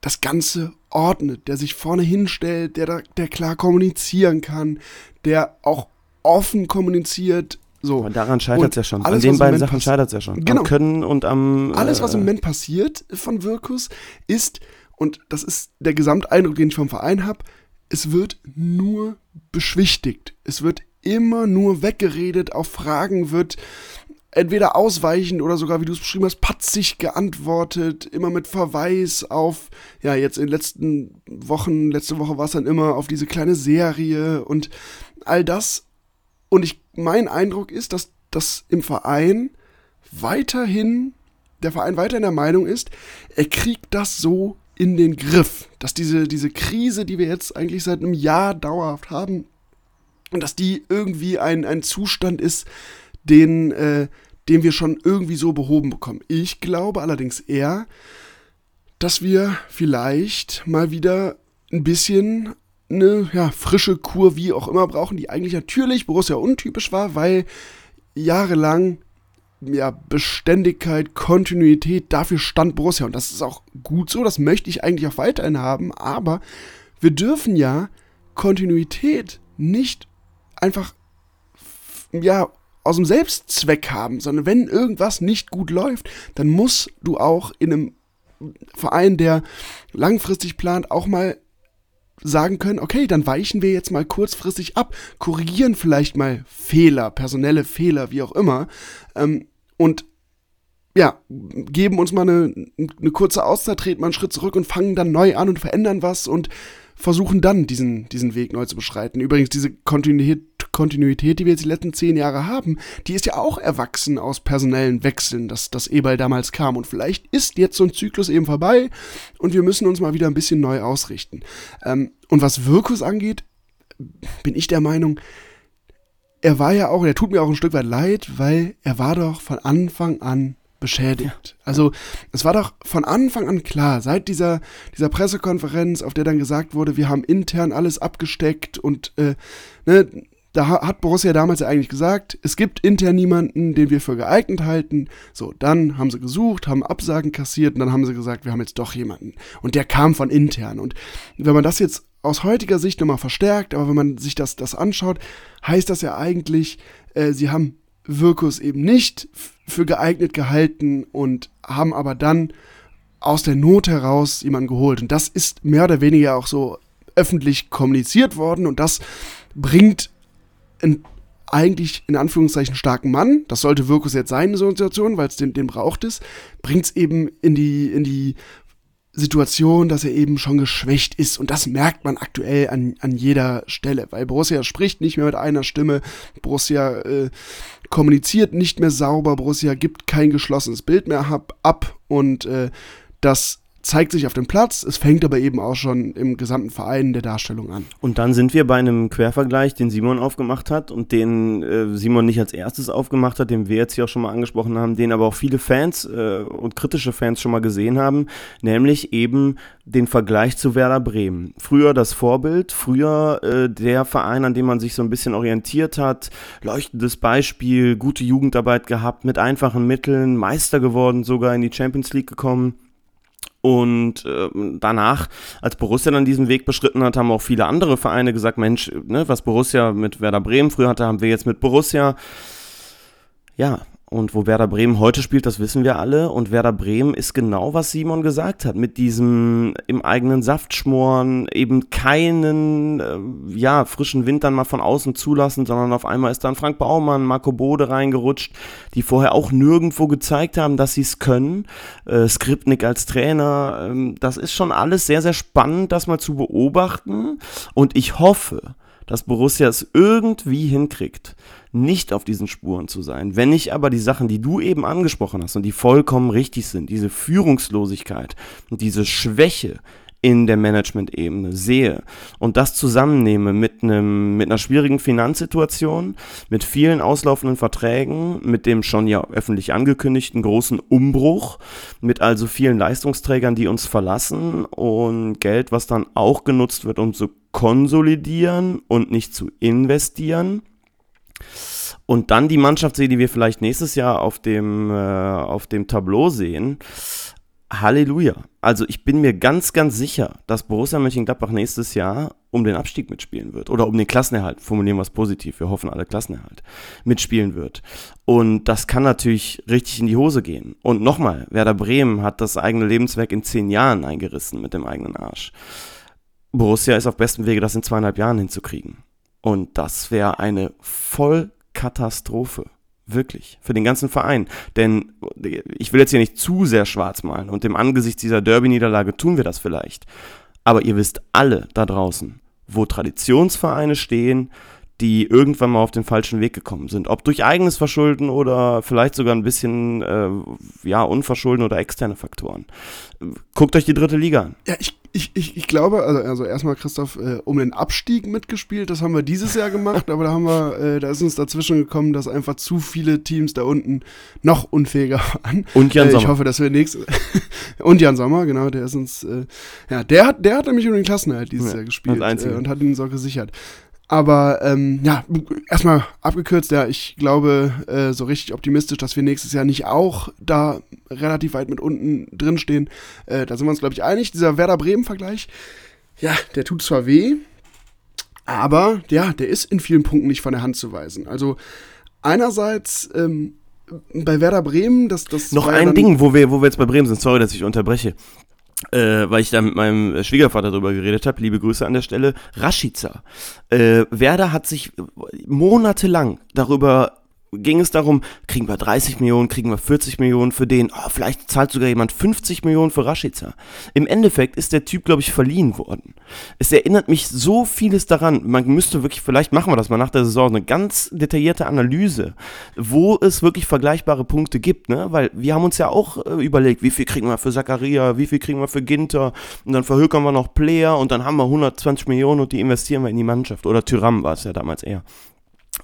C: das Ganze ordnet, der sich vorne hinstellt, der, da, der klar kommunizieren kann, der auch offen kommuniziert. So.
B: Und daran scheitert es ja schon. Alles, An den beiden Sachen scheitert es ja schon.
C: Genau.
B: Am Können und am.
C: Äh, alles, was im Moment passiert von Wirkus, ist, und das ist der Gesamteindruck, den ich vom Verein habe, es wird nur beschwichtigt. Es wird immer nur weggeredet, auf Fragen wird entweder ausweichend oder sogar, wie du es beschrieben hast, patzig geantwortet, immer mit Verweis auf, ja, jetzt in den letzten Wochen, letzte Woche war es dann immer auf diese kleine Serie und all das. Und ich, mein Eindruck ist, dass das im Verein weiterhin, der Verein weiterhin der Meinung ist, er kriegt das so in den Griff, dass diese, diese Krise, die wir jetzt eigentlich seit einem Jahr dauerhaft haben, und dass die irgendwie ein, ein Zustand ist, den, äh, den wir schon irgendwie so behoben bekommen. Ich glaube allerdings eher, dass wir vielleicht mal wieder ein bisschen eine ja, frische Kur, wie auch immer, brauchen, die eigentlich natürlich Borussia untypisch war, weil jahrelang ja, Beständigkeit, Kontinuität, dafür stand Borussia. Und das ist auch gut so, das möchte ich eigentlich auch weiterhin haben, aber wir dürfen ja Kontinuität nicht einfach, ja, aus dem Selbstzweck haben, sondern wenn irgendwas nicht gut läuft, dann musst du auch in einem Verein, der langfristig plant, auch mal sagen können, okay, dann weichen wir jetzt mal kurzfristig ab, korrigieren vielleicht mal Fehler, personelle Fehler, wie auch immer, ähm, und ja, geben uns mal eine, eine kurze Auszeit, treten mal einen Schritt zurück und fangen dann neu an und verändern was und versuchen dann diesen, diesen Weg neu zu beschreiten. Übrigens, diese Kontinuität, Kontinuität, die wir jetzt die letzten zehn Jahre haben, die ist ja auch erwachsen aus personellen Wechseln, dass das Ebal damals kam. Und vielleicht ist jetzt so ein Zyklus eben vorbei und wir müssen uns mal wieder ein bisschen neu ausrichten. Ähm, und was Wirkus angeht, bin ich der Meinung, er war ja auch, er tut mir auch ein Stück weit leid, weil er war doch von Anfang an beschädigt. Ja. Also es war doch von Anfang an klar, seit dieser, dieser Pressekonferenz, auf der dann gesagt wurde, wir haben intern alles abgesteckt und äh, ne, da hat Borussia damals ja eigentlich gesagt, es gibt intern niemanden, den wir für geeignet halten. So, dann haben sie gesucht, haben Absagen kassiert und dann haben sie gesagt, wir haben jetzt doch jemanden. Und der kam von intern. Und wenn man das jetzt aus heutiger Sicht nochmal verstärkt, aber wenn man sich das, das anschaut, heißt das ja eigentlich, äh, sie haben Wirkus eben nicht für geeignet gehalten und haben aber dann aus der Not heraus jemanden geholt. Und das ist mehr oder weniger auch so öffentlich kommuniziert worden und das bringt einen eigentlich in Anführungszeichen starken Mann, das sollte Wirkus jetzt sein in so einer Situation, weil es den, den braucht es, bringt es eben in die, in die Situation, dass er eben schon geschwächt ist. Und das merkt man aktuell an, an jeder Stelle, weil Borussia spricht nicht mehr mit einer Stimme, Borussia äh, kommuniziert nicht mehr sauber, Borussia gibt kein geschlossenes Bild mehr ab. Und äh, das zeigt sich auf dem Platz, es fängt aber eben auch schon im gesamten Verein der Darstellung an.
B: Und dann sind wir bei einem Quervergleich, den Simon aufgemacht hat und den äh, Simon nicht als erstes aufgemacht hat, den wir jetzt hier auch schon mal angesprochen haben, den aber auch viele Fans äh, und kritische Fans schon mal gesehen haben, nämlich eben den Vergleich zu Werder Bremen. Früher das Vorbild, früher äh, der Verein, an dem man sich so ein bisschen orientiert hat, leuchtendes Beispiel, gute Jugendarbeit gehabt, mit einfachen Mitteln, Meister geworden, sogar in die Champions League gekommen und äh, danach, als Borussia dann diesen Weg beschritten hat, haben auch viele andere Vereine gesagt, Mensch, ne, was Borussia mit Werder Bremen früher hatte, haben wir jetzt mit Borussia. Ja, und wo Werder Bremen heute spielt, das wissen wir alle. Und Werder Bremen ist genau, was Simon gesagt hat, mit diesem im eigenen Saft schmoren, eben keinen äh, ja, frischen Wind dann mal von außen zulassen, sondern auf einmal ist dann Frank Baumann, Marco Bode reingerutscht, die vorher auch nirgendwo gezeigt haben, dass sie es können. Äh, Skripnik als Trainer, äh, das ist schon alles sehr, sehr spannend, das mal zu beobachten. Und ich hoffe, dass Borussia es irgendwie hinkriegt, nicht auf diesen Spuren zu sein. Wenn ich aber die Sachen, die du eben angesprochen hast und die vollkommen richtig sind, diese Führungslosigkeit und diese Schwäche in der Management-Ebene sehe und das zusammennehme mit einem mit einer schwierigen Finanzsituation, mit vielen auslaufenden Verträgen, mit dem schon ja öffentlich angekündigten großen Umbruch, mit also vielen Leistungsträgern, die uns verlassen und Geld, was dann auch genutzt wird, um zu konsolidieren und nicht zu investieren. Und dann die Mannschaft sehe, die wir vielleicht nächstes Jahr auf dem, äh, auf dem Tableau sehen. Halleluja. Also ich bin mir ganz, ganz sicher, dass Borussia Mönchengladbach nächstes Jahr um den Abstieg mitspielen wird. Oder um den Klassenerhalt, formulieren wir es positiv, wir hoffen alle Klassenerhalt, mitspielen wird. Und das kann natürlich richtig in die Hose gehen. Und nochmal, Werder Bremen hat das eigene Lebenswerk in zehn Jahren eingerissen mit dem eigenen Arsch. Borussia ist auf bestem Wege, das in zweieinhalb Jahren hinzukriegen. Und das wäre eine Vollkatastrophe. Wirklich. Für den ganzen Verein. Denn ich will jetzt hier nicht zu sehr schwarz malen. Und im Angesicht dieser Derby-Niederlage tun wir das vielleicht. Aber ihr wisst alle da draußen, wo Traditionsvereine stehen, die irgendwann mal auf den falschen Weg gekommen sind. Ob durch eigenes Verschulden oder vielleicht sogar ein bisschen äh, ja, Unverschulden oder externe Faktoren. Guckt euch die dritte Liga an.
C: Ja, ich ich, ich, ich glaube, also, also erstmal Christoph, äh, um den Abstieg mitgespielt, das haben wir dieses Jahr gemacht, aber da haben wir, äh, da ist uns dazwischen gekommen, dass einfach zu viele Teams da unten noch unfähiger waren.
B: Und Jan Sommer.
C: Äh, ich hoffe, dass wir nächstes und Jan Sommer, genau, der ist uns, äh, ja, der hat, der hat nämlich um den Klassenerhalt dieses ja, Jahr gespielt äh, und hat ihn so gesichert. Aber ähm, ja, erstmal abgekürzt, ja, ich glaube äh, so richtig optimistisch, dass wir nächstes Jahr nicht auch da relativ weit mit unten drin stehen. Äh, da sind wir uns, glaube ich, einig. Dieser Werder Bremen-Vergleich, ja, der tut zwar weh, Aber ja, der ist in vielen Punkten nicht von der Hand zu weisen. Also einerseits ähm, bei Werder Bremen, das, das
B: Noch ein Ding, wo wir, wo wir jetzt bei Bremen sind, sorry, dass ich unterbreche. Äh, weil ich da mit meinem Schwiegervater drüber geredet habe, liebe Grüße an der Stelle, Rashica. Äh, Werder hat sich monatelang darüber ging es darum, kriegen wir 30 Millionen, kriegen wir 40 Millionen für den, oh, vielleicht zahlt sogar jemand 50 Millionen für Rashica. Im Endeffekt ist der Typ, glaube ich, verliehen worden. Es erinnert mich so vieles daran, man müsste wirklich, vielleicht machen wir das mal nach der Saison, eine ganz detaillierte Analyse, wo es wirklich vergleichbare Punkte gibt, ne? weil wir haben uns ja auch äh, überlegt, wie viel kriegen wir für Zakaria, wie viel kriegen wir für Ginter und dann verhökern wir noch Player und dann haben wir 120 Millionen und die investieren wir in die Mannschaft. Oder Tyram war es ja damals eher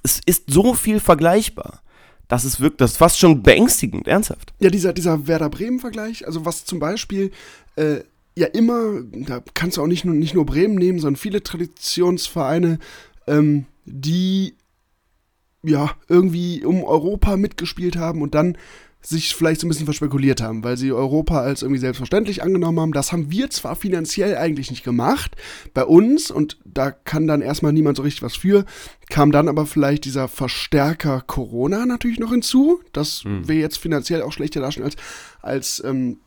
B: es ist so viel vergleichbar. Das ist wirklich, das ist fast schon beängstigend, ernsthaft.
C: Ja, dieser, dieser Werder Bremen-Vergleich, also was zum Beispiel äh, ja immer, da kannst du auch nicht nur, nicht nur Bremen nehmen, sondern viele Traditionsvereine, ähm, die ja irgendwie um Europa mitgespielt haben und dann sich vielleicht so ein bisschen verspekuliert haben, weil sie Europa als irgendwie selbstverständlich angenommen haben. Das haben wir zwar finanziell eigentlich nicht gemacht, bei uns, und da kann dann erstmal niemand so richtig was für, kam dann aber vielleicht dieser Verstärker Corona natürlich noch hinzu, dass mhm. wir jetzt finanziell auch schlechter dastehen als, als ähm,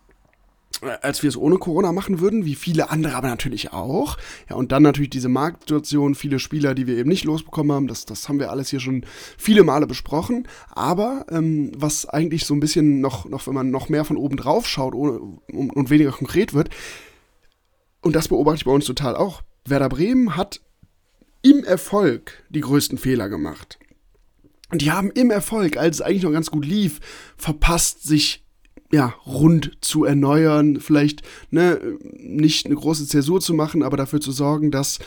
C: als wir es ohne Corona machen würden, wie viele andere aber natürlich auch. Ja, und dann natürlich diese Marktsituation, viele Spieler, die wir eben nicht losbekommen haben, das, das haben wir alles hier schon viele Male besprochen. Aber ähm, was eigentlich so ein bisschen noch, noch, wenn man noch mehr von oben drauf schaut ohne, und, und weniger konkret wird, und das beobachte ich bei uns total auch, Werder Bremen hat im Erfolg die größten Fehler gemacht. Und die haben im Erfolg, als es eigentlich noch ganz gut lief, verpasst, sich ja, rund zu erneuern, vielleicht ne, nicht eine große Zäsur zu machen, aber dafür zu sorgen, dass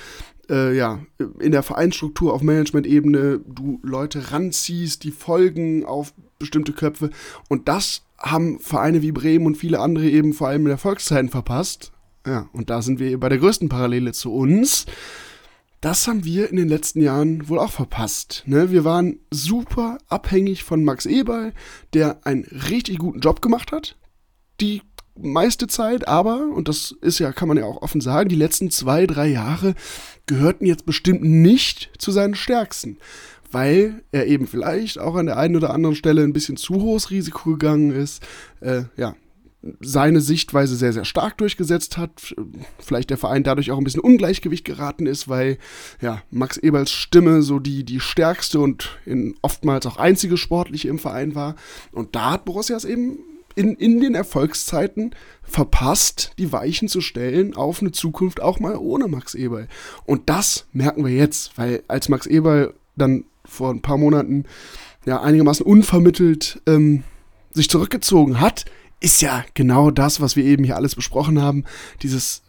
C: äh, ja, in der Vereinsstruktur auf Management-Ebene du Leute ranziehst, die folgen auf bestimmte Köpfe. Und das haben Vereine wie Bremen und viele andere eben vor allem in der Volkszeit verpasst. Ja, und da sind wir bei der größten Parallele zu uns das haben wir in den letzten Jahren wohl auch verpasst. Ne? Wir waren super abhängig von Max Eberl, der einen richtig guten Job gemacht hat. Die meiste Zeit, aber, und das ist ja, kann man ja auch offen sagen, die letzten zwei, drei Jahre gehörten jetzt bestimmt nicht zu seinen stärksten. Weil er eben vielleicht auch an der einen oder anderen Stelle ein bisschen zu hohes Risiko gegangen ist. Äh, ja, seine Sichtweise sehr, sehr stark durchgesetzt hat. Vielleicht der Verein dadurch auch ein bisschen Ungleichgewicht geraten ist, weil ja, Max Eberls Stimme so die, die stärkste und in, oftmals auch einzige sportliche im Verein war. Und da hat Borussia es eben in, in den Erfolgszeiten verpasst, die Weichen zu stellen auf eine Zukunft auch mal ohne Max Eberl. Und das merken wir jetzt, weil als Max Eberl dann vor ein paar Monaten ja einigermaßen unvermittelt ähm, sich zurückgezogen hat, ist ja genau das, was wir eben hier alles besprochen haben. Dieses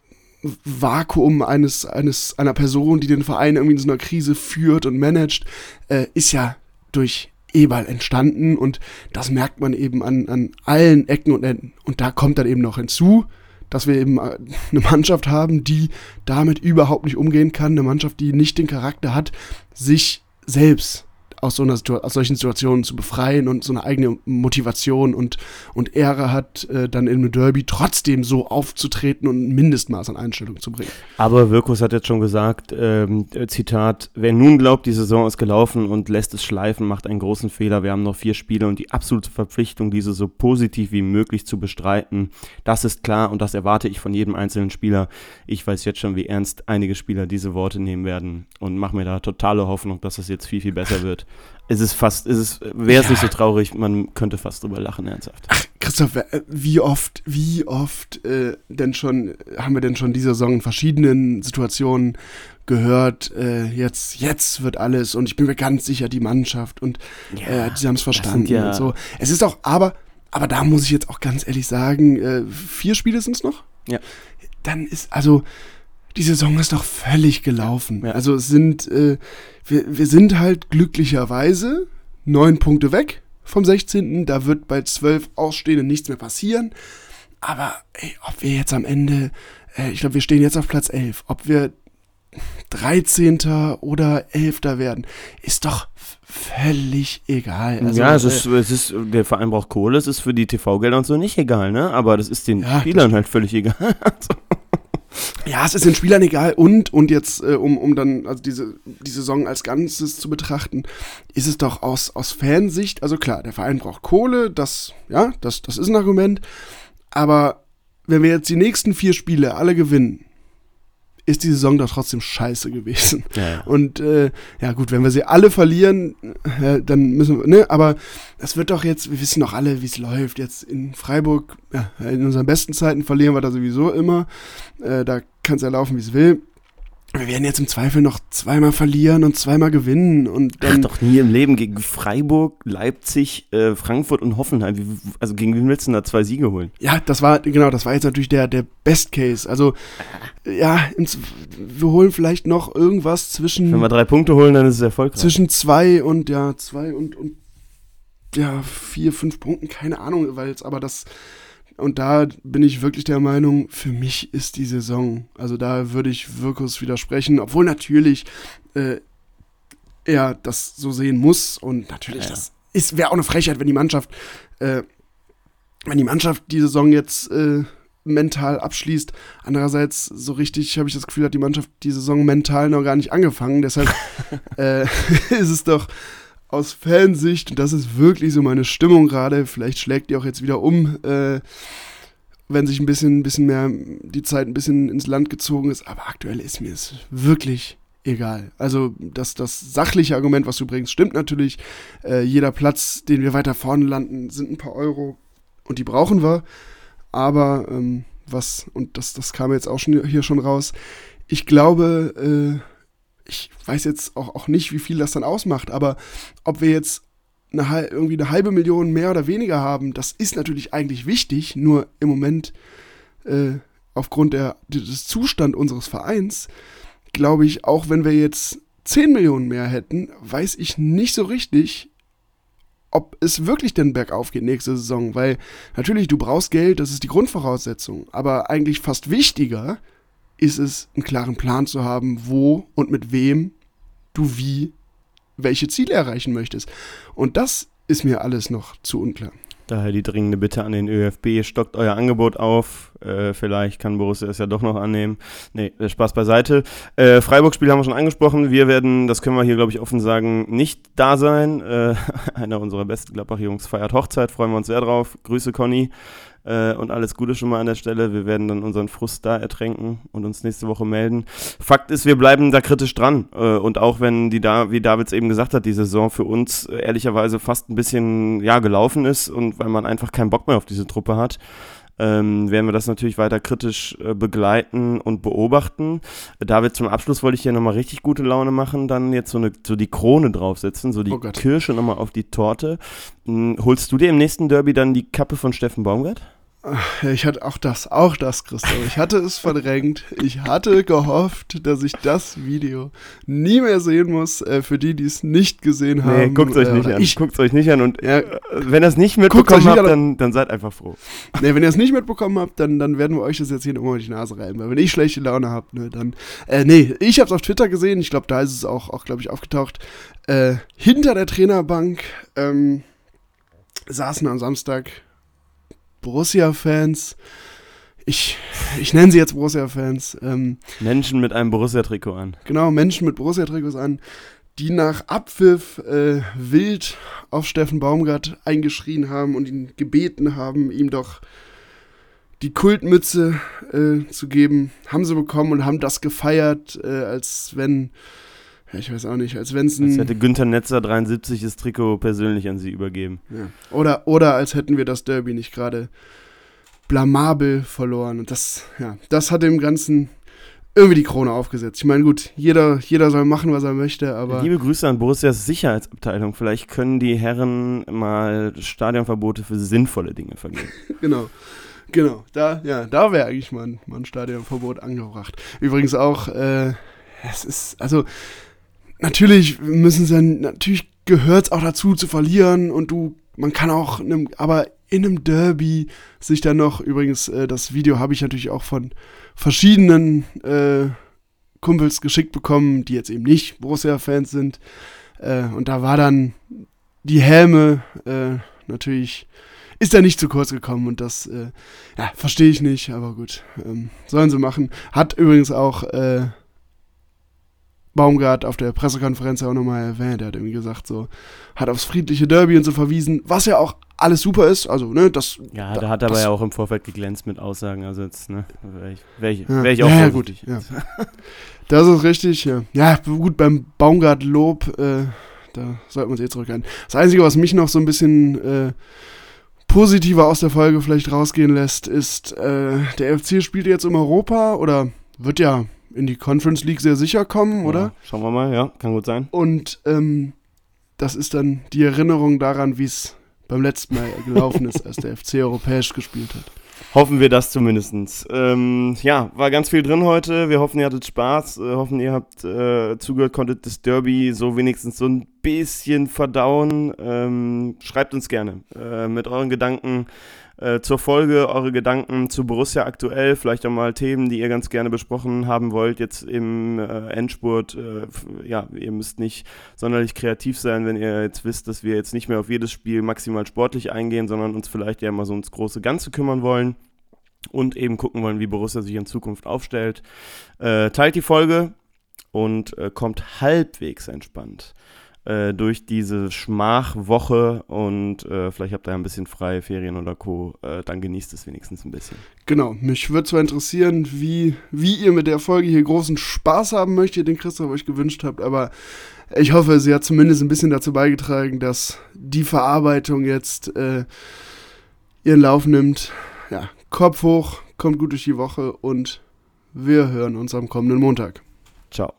C: Vakuum eines, eines, einer Person, die den Verein irgendwie in so einer Krise führt und managt, äh, ist ja durch Eberl entstanden und das merkt man eben an, an allen Ecken und Enden. Und da kommt dann eben noch hinzu, dass wir eben äh, eine Mannschaft haben, die damit überhaupt nicht umgehen kann, eine Mannschaft, die nicht den Charakter hat, sich selbst aus, so einer aus solchen Situationen zu befreien und so eine eigene Motivation und, und Ehre hat, äh, dann in einem Derby trotzdem so aufzutreten und ein Mindestmaß an Einstellung zu bringen.
B: Aber Wirkus hat jetzt schon gesagt, ähm, äh, Zitat, wer nun glaubt, die Saison ist gelaufen und lässt es schleifen, macht einen großen Fehler. Wir haben noch vier Spiele und die absolute Verpflichtung, diese so positiv wie möglich zu bestreiten. Das ist klar und das erwarte ich von jedem einzelnen Spieler. Ich weiß jetzt schon, wie ernst einige Spieler diese Worte nehmen werden und mache mir da totale Hoffnung, dass es jetzt viel, viel besser wird es ist fast, es ist, wäre es ja. nicht so traurig, man könnte fast drüber lachen, ernsthaft.
C: Ach, Christoph, äh, wie oft, wie oft äh, denn schon, haben wir denn schon diese Saison in verschiedenen Situationen gehört, äh, jetzt, jetzt wird alles und ich bin mir ganz sicher, die Mannschaft und ja, äh, die haben es verstanden ja und so. Es ist auch, aber, aber da muss ich jetzt auch ganz ehrlich sagen, äh, vier Spiele sind es noch?
B: Ja.
C: Dann ist, also, die Saison ist doch völlig gelaufen. Ja. Also es sind, äh, wir, wir sind halt glücklicherweise neun Punkte weg vom 16. Da wird bei zwölf Ausstehenden nichts mehr passieren. Aber ey, ob wir jetzt am Ende, äh, ich glaube, wir stehen jetzt auf Platz 11, ob wir 13. oder 11. werden, ist doch völlig egal.
B: Also, ja, es ist, äh, es ist, der Verein braucht Kohle, es ist für die TV-Gelder und so nicht egal, ne? Aber das ist den ja, Spielern halt völlig egal.
C: Ja, es ist den Spielern egal. Und, und jetzt, äh, um, um dann also diese, die Saison als Ganzes zu betrachten, ist es doch aus, aus Fansicht, also klar, der Verein braucht Kohle, das, ja, das, das ist ein Argument, aber wenn wir jetzt die nächsten vier Spiele alle gewinnen, ist die Saison doch trotzdem scheiße gewesen. Ja. Und äh, ja gut, wenn wir sie alle verlieren, äh, dann müssen wir, ne, aber das wird doch jetzt, wir wissen doch alle, wie es läuft. Jetzt in Freiburg, ja, in unseren besten Zeiten verlieren wir da sowieso immer. Äh, da kann es ja laufen, wie es will wir werden jetzt im Zweifel noch zweimal verlieren und zweimal gewinnen und dann.
B: Ach, doch nie im Leben gegen Freiburg, Leipzig, äh, Frankfurt und Hoffenheim. Wie, also gegen wen willst du denn da zwei Siege holen?
C: Ja, das war, genau, das war jetzt natürlich der, der Best Case. Also, ja, ins, wir holen vielleicht noch irgendwas zwischen.
B: Wenn wir drei Punkte holen, dann ist es erfolgreich.
C: Zwischen zwei und, ja, zwei und, und, ja, vier, fünf Punkten, keine Ahnung, weil jetzt aber das und da bin ich wirklich der Meinung, für mich ist die Saison, also da würde ich Wirkus widersprechen, obwohl natürlich äh, er das so sehen muss und natürlich, ja. das ist, wäre auch eine Frechheit, wenn die Mannschaft, äh, wenn die Mannschaft die Saison jetzt äh, mental abschließt. Andererseits, so richtig habe ich das Gefühl, hat die Mannschaft die Saison mental noch gar nicht angefangen. Deshalb äh, ist es doch aus Fansicht, und das ist wirklich so meine Stimmung gerade, vielleicht schlägt die auch jetzt wieder um, äh, wenn sich ein bisschen, bisschen mehr die Zeit ein bisschen ins Land gezogen ist, aber aktuell ist mir es wirklich egal. Also das, das sachliche Argument, was du bringst, stimmt natürlich. Äh, jeder Platz, den wir weiter vorne landen, sind ein paar Euro und die brauchen wir. Aber ähm, was, und das, das kam jetzt auch schon hier schon raus, ich glaube, äh, ich weiß jetzt auch, auch nicht, wie viel das dann ausmacht, aber ob wir jetzt eine, irgendwie eine halbe Million mehr oder weniger haben, das ist natürlich eigentlich wichtig, nur im Moment äh, aufgrund der, des Zustand unseres Vereins, glaube ich, auch wenn wir jetzt 10 Millionen mehr hätten, weiß ich nicht so richtig, ob es wirklich denn bergauf geht nächste Saison, weil natürlich du brauchst Geld, das ist die Grundvoraussetzung, aber eigentlich fast wichtiger ist es, einen klaren Plan zu haben, wo und mit wem du wie welche Ziele erreichen möchtest. Und das ist mir alles noch zu unklar.
B: Daher die dringende Bitte an den ÖFB, stockt euer Angebot auf. Äh, vielleicht kann Borussia es ja doch noch annehmen. Nee, äh, Spaß beiseite. Äh, Freiburg-Spiel haben wir schon angesprochen. Wir werden, das können wir hier, glaube ich, offen sagen, nicht da sein. Äh, einer unserer besten Gladbach-Jungs feiert Hochzeit, freuen wir uns sehr drauf. Grüße, Conny. Äh, und alles Gute schon mal an der Stelle. Wir werden dann unseren Frust da ertränken und uns nächste Woche melden. Fakt ist, wir bleiben da kritisch dran. Äh, und auch wenn die da, wie Davids eben gesagt hat, die Saison für uns äh, ehrlicherweise fast ein bisschen ja, gelaufen ist und weil man einfach keinen Bock mehr auf diese Truppe hat. Ähm, werden wir das natürlich weiter kritisch äh, begleiten und beobachten. David, zum Abschluss wollte ich hier nochmal richtig gute Laune machen, dann jetzt so, eine, so die Krone draufsetzen, so die oh Kirsche nochmal auf die Torte. Hm, holst du dir im nächsten Derby dann die Kappe von Steffen Baumgart?
C: Ich hatte auch das, auch das, Christoph. Ich hatte es verdrängt. Ich hatte gehofft, dass ich das Video nie mehr sehen muss. Äh, für die, die es nicht gesehen haben. Nee,
B: guckt euch nicht äh, an. Ich guckt euch nicht an. Und ja, äh, wenn ihr es nicht mitbekommen habt, dann, dann seid einfach froh.
C: Nee, wenn ihr es nicht mitbekommen habt, dann, dann werden wir euch das jetzt hier nochmal die Nase reiben. Weil wenn ich schlechte Laune habe, ne, dann. Äh, nee, ich habe es auf Twitter gesehen. Ich glaube, da ist es auch, auch glaube ich, aufgetaucht. Hinter der Trainerbank ähm, saßen am Samstag Borussia-Fans. Ich, ich nenne sie jetzt Borussia-Fans. Ähm,
B: Menschen mit einem Borussia-Trikot an.
C: Genau, Menschen mit Borussia-Trikots an, die nach Abpfiff äh, wild auf Steffen Baumgart eingeschrien haben und ihn gebeten haben, ihm doch die Kultmütze äh, zu geben. Haben sie bekommen und haben das gefeiert, äh, als wenn ja, ich weiß auch nicht, als wenn es ein. Als
B: hätte Günther Netzer 73 das Trikot persönlich an sie übergeben.
C: Ja. Oder, oder als hätten wir das Derby nicht gerade blamabel verloren. Und das, ja, das hat dem Ganzen irgendwie die Krone aufgesetzt. Ich meine, gut, jeder, jeder soll machen, was er möchte, aber.
B: Liebe Grüße an Borussias Sicherheitsabteilung. Vielleicht können die Herren mal Stadionverbote für sinnvolle Dinge vergeben.
C: genau. Genau, da, ja, da wäre eigentlich mal ein, mal ein Stadionverbot angebracht. Übrigens auch, äh, es ist, also natürlich müssen sie natürlich gehört es auch dazu zu verlieren und du, man kann auch, einem, aber in einem Derby sich dann noch, übrigens, äh, das Video habe ich natürlich auch von verschiedenen äh, Kumpels geschickt bekommen, die jetzt eben nicht Borussia-Fans sind. Äh, und da war dann die Helme äh, natürlich ist er nicht zu kurz gekommen und das äh, ja, verstehe ich nicht, aber gut, ähm, sollen sie machen. Hat übrigens auch äh, Baumgart auf der Pressekonferenz auch nochmal erwähnt. Er hat irgendwie gesagt, so, hat aufs friedliche Derby und so verwiesen, was ja auch alles super ist. Also, ne, das.
B: Ja, da hat er aber ja auch im Vorfeld geglänzt mit Aussagen. Also jetzt, ne, wäre ich, wär ich,
C: Ja.
B: wär ich auch
C: Ja, gut, ja. Das ist richtig, ja. Ja, gut, beim Baumgart-Lob, äh, da sollten wir uns eh zurückhalten. Das Einzige, was mich noch so ein bisschen äh, positiver aus der Folge vielleicht rausgehen lässt, ist, äh, der FC spielt jetzt im Europa oder wird ja in die Conference League sehr sicher kommen, oder?
B: Ja, schauen wir mal, ja, kann gut sein.
C: Und ähm, das ist dann die Erinnerung daran, wie es beim letzten Mal gelaufen ist, als der FC europäisch gespielt hat.
B: Hoffen wir das zumindest. Ähm, ja, war ganz viel drin heute. Wir hoffen, ihr hattet Spaß. Äh, hoffen, ihr habt äh, zugehört, konntet das Derby so wenigstens so ein bisschen verdauen. Ähm, schreibt uns gerne äh, mit euren Gedanken äh, zur Folge, eure Gedanken zu Borussia aktuell, vielleicht auch mal Themen, die ihr ganz gerne besprochen haben wollt, jetzt im äh, Endspurt. Äh, ja, ihr müsst nicht sonderlich kreativ sein, wenn ihr jetzt wisst, dass wir jetzt nicht mehr auf jedes Spiel maximal sportlich eingehen, sondern uns vielleicht ja mal so ums große Ganze kümmern wollen und eben gucken wollen, wie Borussia sich in Zukunft aufstellt. Äh, teilt die Folge und äh, kommt halbwegs entspannt äh, durch diese Schmachwoche und äh, vielleicht habt ihr ein bisschen freie Ferien oder Co. Äh, dann genießt es wenigstens ein bisschen.
C: Genau, mich würde zwar interessieren, wie, wie ihr mit der Folge hier großen Spaß haben möchtet, den Christoph euch gewünscht habt, aber ich hoffe, sie hat zumindest ein bisschen dazu beigetragen, dass die Verarbeitung jetzt äh, ihren Lauf nimmt. Ja, Kopf hoch, kommt gut durch die Woche und wir hören uns am kommenden Montag.
B: Ciao.